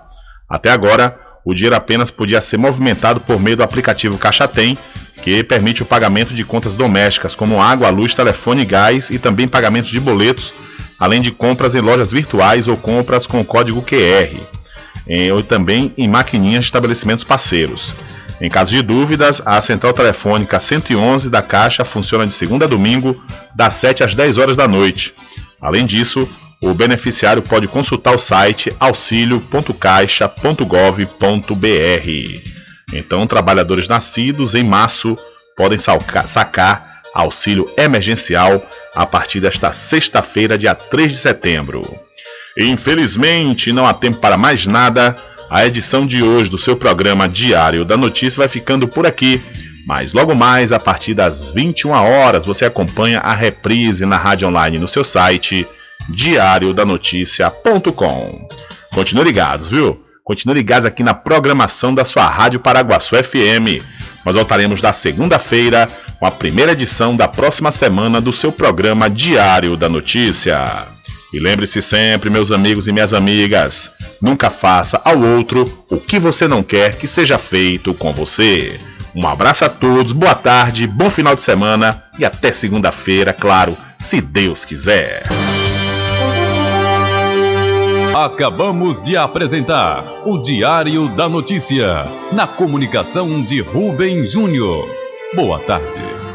Até agora, o dinheiro apenas podia ser movimentado por meio do aplicativo Caixa Tem, que permite o pagamento de contas domésticas como água, luz, telefone gás e também pagamentos de boletos, além de compras em lojas virtuais ou compras com código QR, ou também em maquininhas de estabelecimentos parceiros. Em caso de dúvidas, a central telefônica 111 da Caixa funciona de segunda a domingo, das 7 às 10 horas da noite. Além disso, o beneficiário pode consultar o site auxilio.caixa.gov.br. Então, trabalhadores nascidos em março podem sacar auxílio emergencial a partir desta sexta-feira, dia 3 de setembro. Infelizmente, não há tempo para mais nada. A edição de hoje do seu programa Diário da Notícia vai ficando por aqui. Mas logo mais, a partir das 21 horas, você acompanha a reprise na rádio online no seu site diariodanoticia.com. Continue ligados, viu? Continue ligados aqui na programação da sua Rádio Paraguaçu FM. Nós voltaremos na segunda-feira com a primeira edição da próxima semana do seu programa Diário da Notícia. E lembre-se sempre, meus amigos e minhas amigas, nunca faça ao outro o que você não quer que seja feito com você. Um abraço a todos, boa tarde, bom final de semana e até segunda-feira, claro, se Deus quiser. Acabamos de apresentar o Diário da Notícia, na comunicação de Rubem Júnior. Boa tarde.